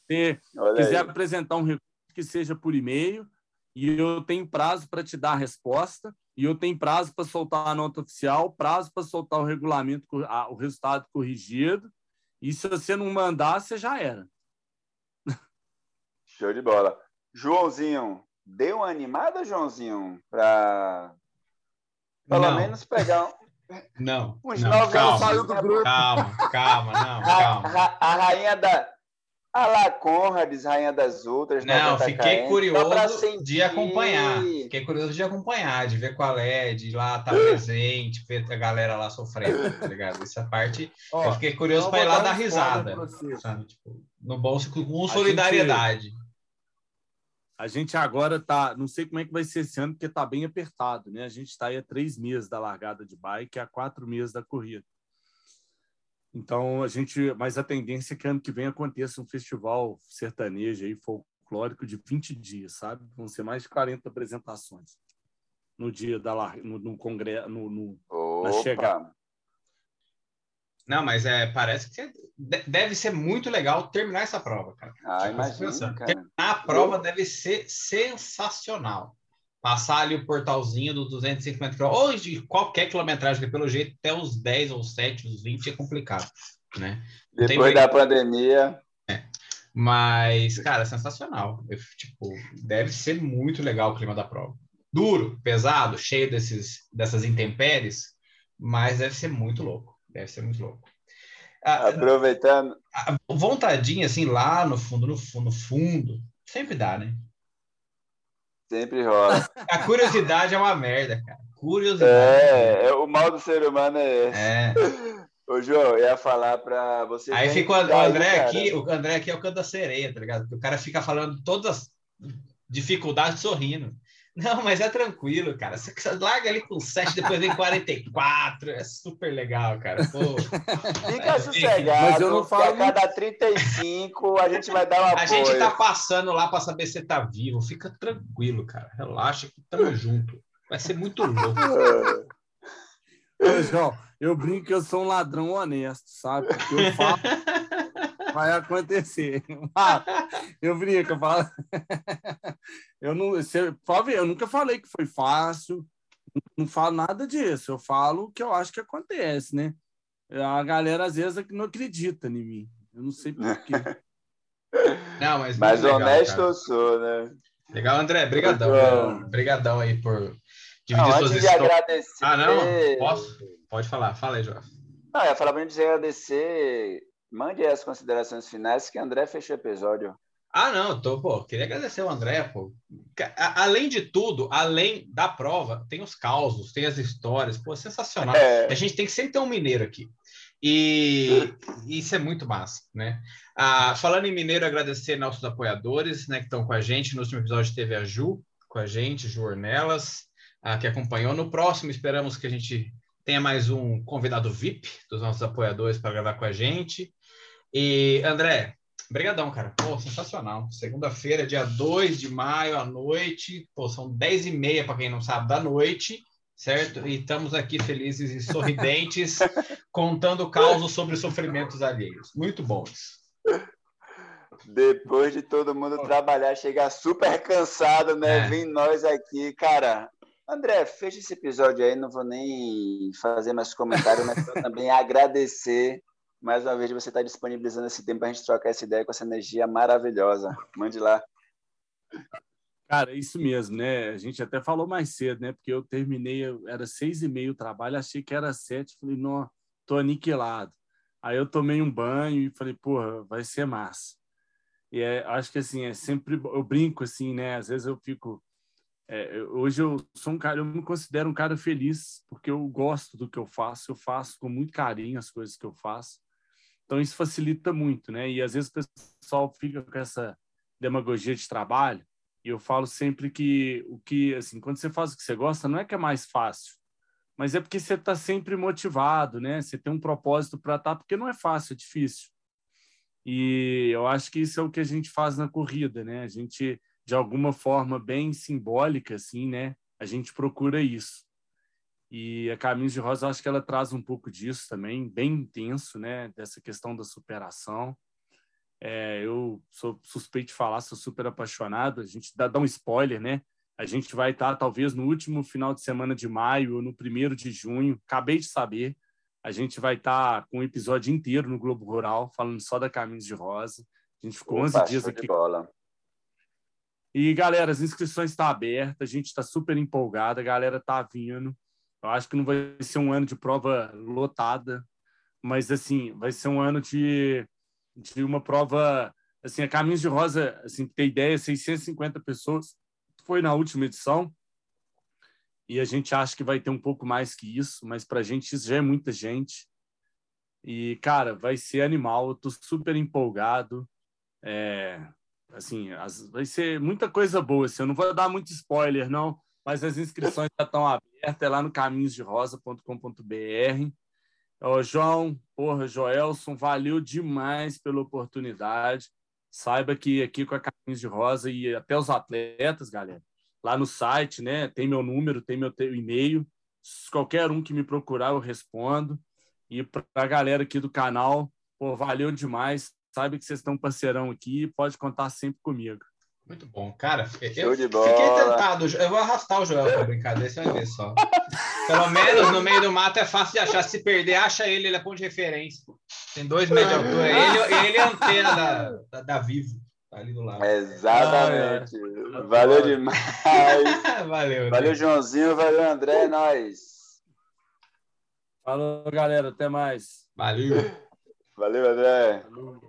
C: Se quiser aí. apresentar um recurso que seja por e-mail, e eu tenho prazo para te dar a resposta, e eu tenho prazo para soltar a nota oficial, prazo para soltar o regulamento, o resultado corrigido, e se você não mandar, você já era. (laughs)
A: Show de bola. Joãozinho, deu uma animada, Joãozinho, para pelo não. menos pegar
B: não, (laughs)
A: uns
B: não,
A: nove
B: calma, saiu do grupo. Calma, calma, não, calma.
A: A, a, a rainha da a La Conrads, rainha das outras.
B: Não, fiquei KM, curioso de acompanhar. Fiquei curioso de acompanhar, de ver qual é, de ir lá estar tá presente, ver a galera lá sofrendo, tá ligado? Essa parte, (laughs) Ó, eu fiquei curioso para ir lá dar risada, sabe? Tipo, no bolso com solidariedade.
C: Gente, a gente agora tá, não sei como é que vai ser esse ano, porque tá bem apertado, né? A gente está aí há três meses da largada de bike, há quatro meses da corrida. Então a gente, mas a tendência é que ano que vem aconteça um festival sertanejo aí folclórico de 20 dias, sabe? Vão ser mais de 40 apresentações no dia da no, no congresso, no, no na chegada.
B: Não, mas é, parece que deve ser muito legal terminar essa prova, cara.
A: Ah, tipo, imagina, cara.
B: Terminar a prova Eu... deve ser sensacional. Passar ali o portalzinho dos 250 km, ou de qualquer quilometragem, que pelo jeito até os 10 ou 7, os 20 é complicado, né?
A: Depois da pandemia...
B: É. Mas, cara, sensacional. Eu, tipo, deve ser muito legal o clima da prova. Duro, pesado, cheio desses, dessas intempéries, mas deve ser muito louco. Deve ser muito louco.
A: Ah, Aproveitando.
B: A vontadinha, assim, lá no fundo, no fundo, no fundo, sempre dá, né?
A: Sempre rola.
B: A curiosidade é uma merda, cara. Curiosidade.
A: É, é o mal do ser humano é esse. É. Ô, João, eu ia falar para você.
B: Aí fica o André aqui, o André aqui é o canto da sereia, tá ligado? O cara fica falando todas as dificuldades sorrindo. Não, mas é tranquilo, cara. Você larga ali com 7, depois vem 44. É super legal, cara. Pô,
A: Fica é, sossegado. Mas eu não falo. A cada 35 a gente vai dar uma
B: A gente tá passando lá para saber se você tá vivo. Fica tranquilo, cara. Relaxa que tamo (laughs) junto. Vai ser muito louco. (laughs)
C: Ô, João, eu brinco que eu sou um ladrão honesto, sabe? Porque eu falo. (laughs) vai acontecer. eu brinco, eu falo. Eu, não, você, pode ver, eu nunca falei que foi fácil, não falo nada disso. Eu falo o que eu acho que acontece, né? A galera às vezes é não acredita em mim. Eu não sei por quê. (laughs)
B: Não, mas
A: mas legal, honesto cara. eu sou, né?
B: Legal, André. Brigadão. Brigadão aí por dividir
A: não,
B: suas
A: antes de agradecer...
B: Ah, não? Posso? Pode falar. Fala aí, João.
A: Não, eu ia falar para agradecer. Mande as considerações finais que André fechou o episódio.
B: Ah, não, tô, pô, queria agradecer o André, pô. Além de tudo, além da prova, tem os causos, tem as histórias, pô, sensacional. É. A gente tem que sempre ter um mineiro aqui. E isso é muito massa, né? Ah, falando em mineiro, agradecer nossos apoiadores, né, que estão com a gente. No último episódio teve a Ju com a gente, Ju Ornelas, ah, que acompanhou. No próximo, esperamos que a gente tenha mais um convidado VIP dos nossos apoiadores para gravar com a gente. E, André, Obrigadão, cara. Pô, sensacional. Segunda-feira, dia 2 de maio, à noite. Pô, são 10 e meia, para quem não sabe, da noite, certo? E estamos aqui felizes e sorridentes, (laughs) contando causos sobre sofrimentos alheios. Muito bons.
A: Depois de todo mundo trabalhar, chegar super cansado, né? É. Vem nós aqui, cara. André, fecha esse episódio aí, não vou nem fazer mais comentário, mas também (laughs) agradecer mais uma vez você está disponibilizando esse tempo para a gente trocar essa ideia com essa energia maravilhosa. Mande lá.
C: Cara, isso mesmo, né? A gente até falou mais cedo, né? Porque eu terminei, era seis e meio o trabalho, achei que era sete, falei, não, tô aniquilado. Aí eu tomei um banho e falei, porra, vai ser massa. E é, acho que assim, é sempre, eu brinco assim, né? Às vezes eu fico, é, hoje eu sou um cara, eu me considero um cara feliz porque eu gosto do que eu faço, eu faço com muito carinho as coisas que eu faço. Então, isso facilita muito, né? E às vezes o pessoal fica com essa demagogia de trabalho, e eu falo sempre que o que, assim, quando você faz o que você gosta, não é que é mais fácil, mas é porque você está sempre motivado, né? Você tem um propósito para estar, tá, porque não é fácil, é difícil. E eu acho que isso é o que a gente faz na corrida, né? A gente, de alguma forma bem simbólica, assim, né? A gente procura isso. E a Caminhos de Rosa, acho que ela traz um pouco disso também, bem intenso, né? Dessa questão da superação. É, eu sou suspeito de falar, sou super apaixonado. A gente dá, dá um spoiler, né? A gente vai estar, talvez, no último final de semana de maio ou no primeiro de junho. Acabei de saber. A gente vai estar com um episódio inteiro no Globo Rural, falando só da Caminhos de Rosa. A gente ficou Opa, 11 dias aqui.
A: bola.
C: E, galera, as inscrições estão abertas, a gente está super empolgada, a galera está vindo. Eu acho que não vai ser um ano de prova lotada, mas assim, vai ser um ano de, de uma prova assim, a Caminhos de Rosa, assim, ter ideia, 650 pessoas foi na última edição. E a gente acha que vai ter um pouco mais que isso, mas para a gente isso já é muita gente. E, cara, vai ser animal. Eu tô super empolgado. É, assim, as, vai ser muita coisa boa. Assim, eu não vou dar muito spoiler, não, mas as inscrições já estão abertas, é lá no caminhosderosa.com.br. Ô, João, porra, Joelson, valeu demais pela oportunidade. Saiba que aqui com a Caminhos de Rosa e até os atletas, galera, lá no site, né, tem meu número, tem meu e-mail. Qualquer um que me procurar, eu respondo. E para a galera aqui do canal, pô, valeu demais. Sabe que vocês estão parceirão aqui, pode contar sempre comigo.
B: Muito bom. Cara, eu fiquei tentado. Eu vou arrastar o Joel pra brincadeira, você vai ver só. Pelo menos no meio do mato é fácil de achar. Se perder, acha ele, ele é ponto de referência. Tem dois metros de altura. Ele, ele é a antena da, da, da Vivo. Tá ali do lado.
A: Exatamente. Ah, é. Valeu demais. (laughs)
B: valeu.
A: Valeu, Joãozinho. Valeu, André. É nóis.
C: Falou, galera. Até mais.
B: Valeu.
A: Valeu, André. Valeu.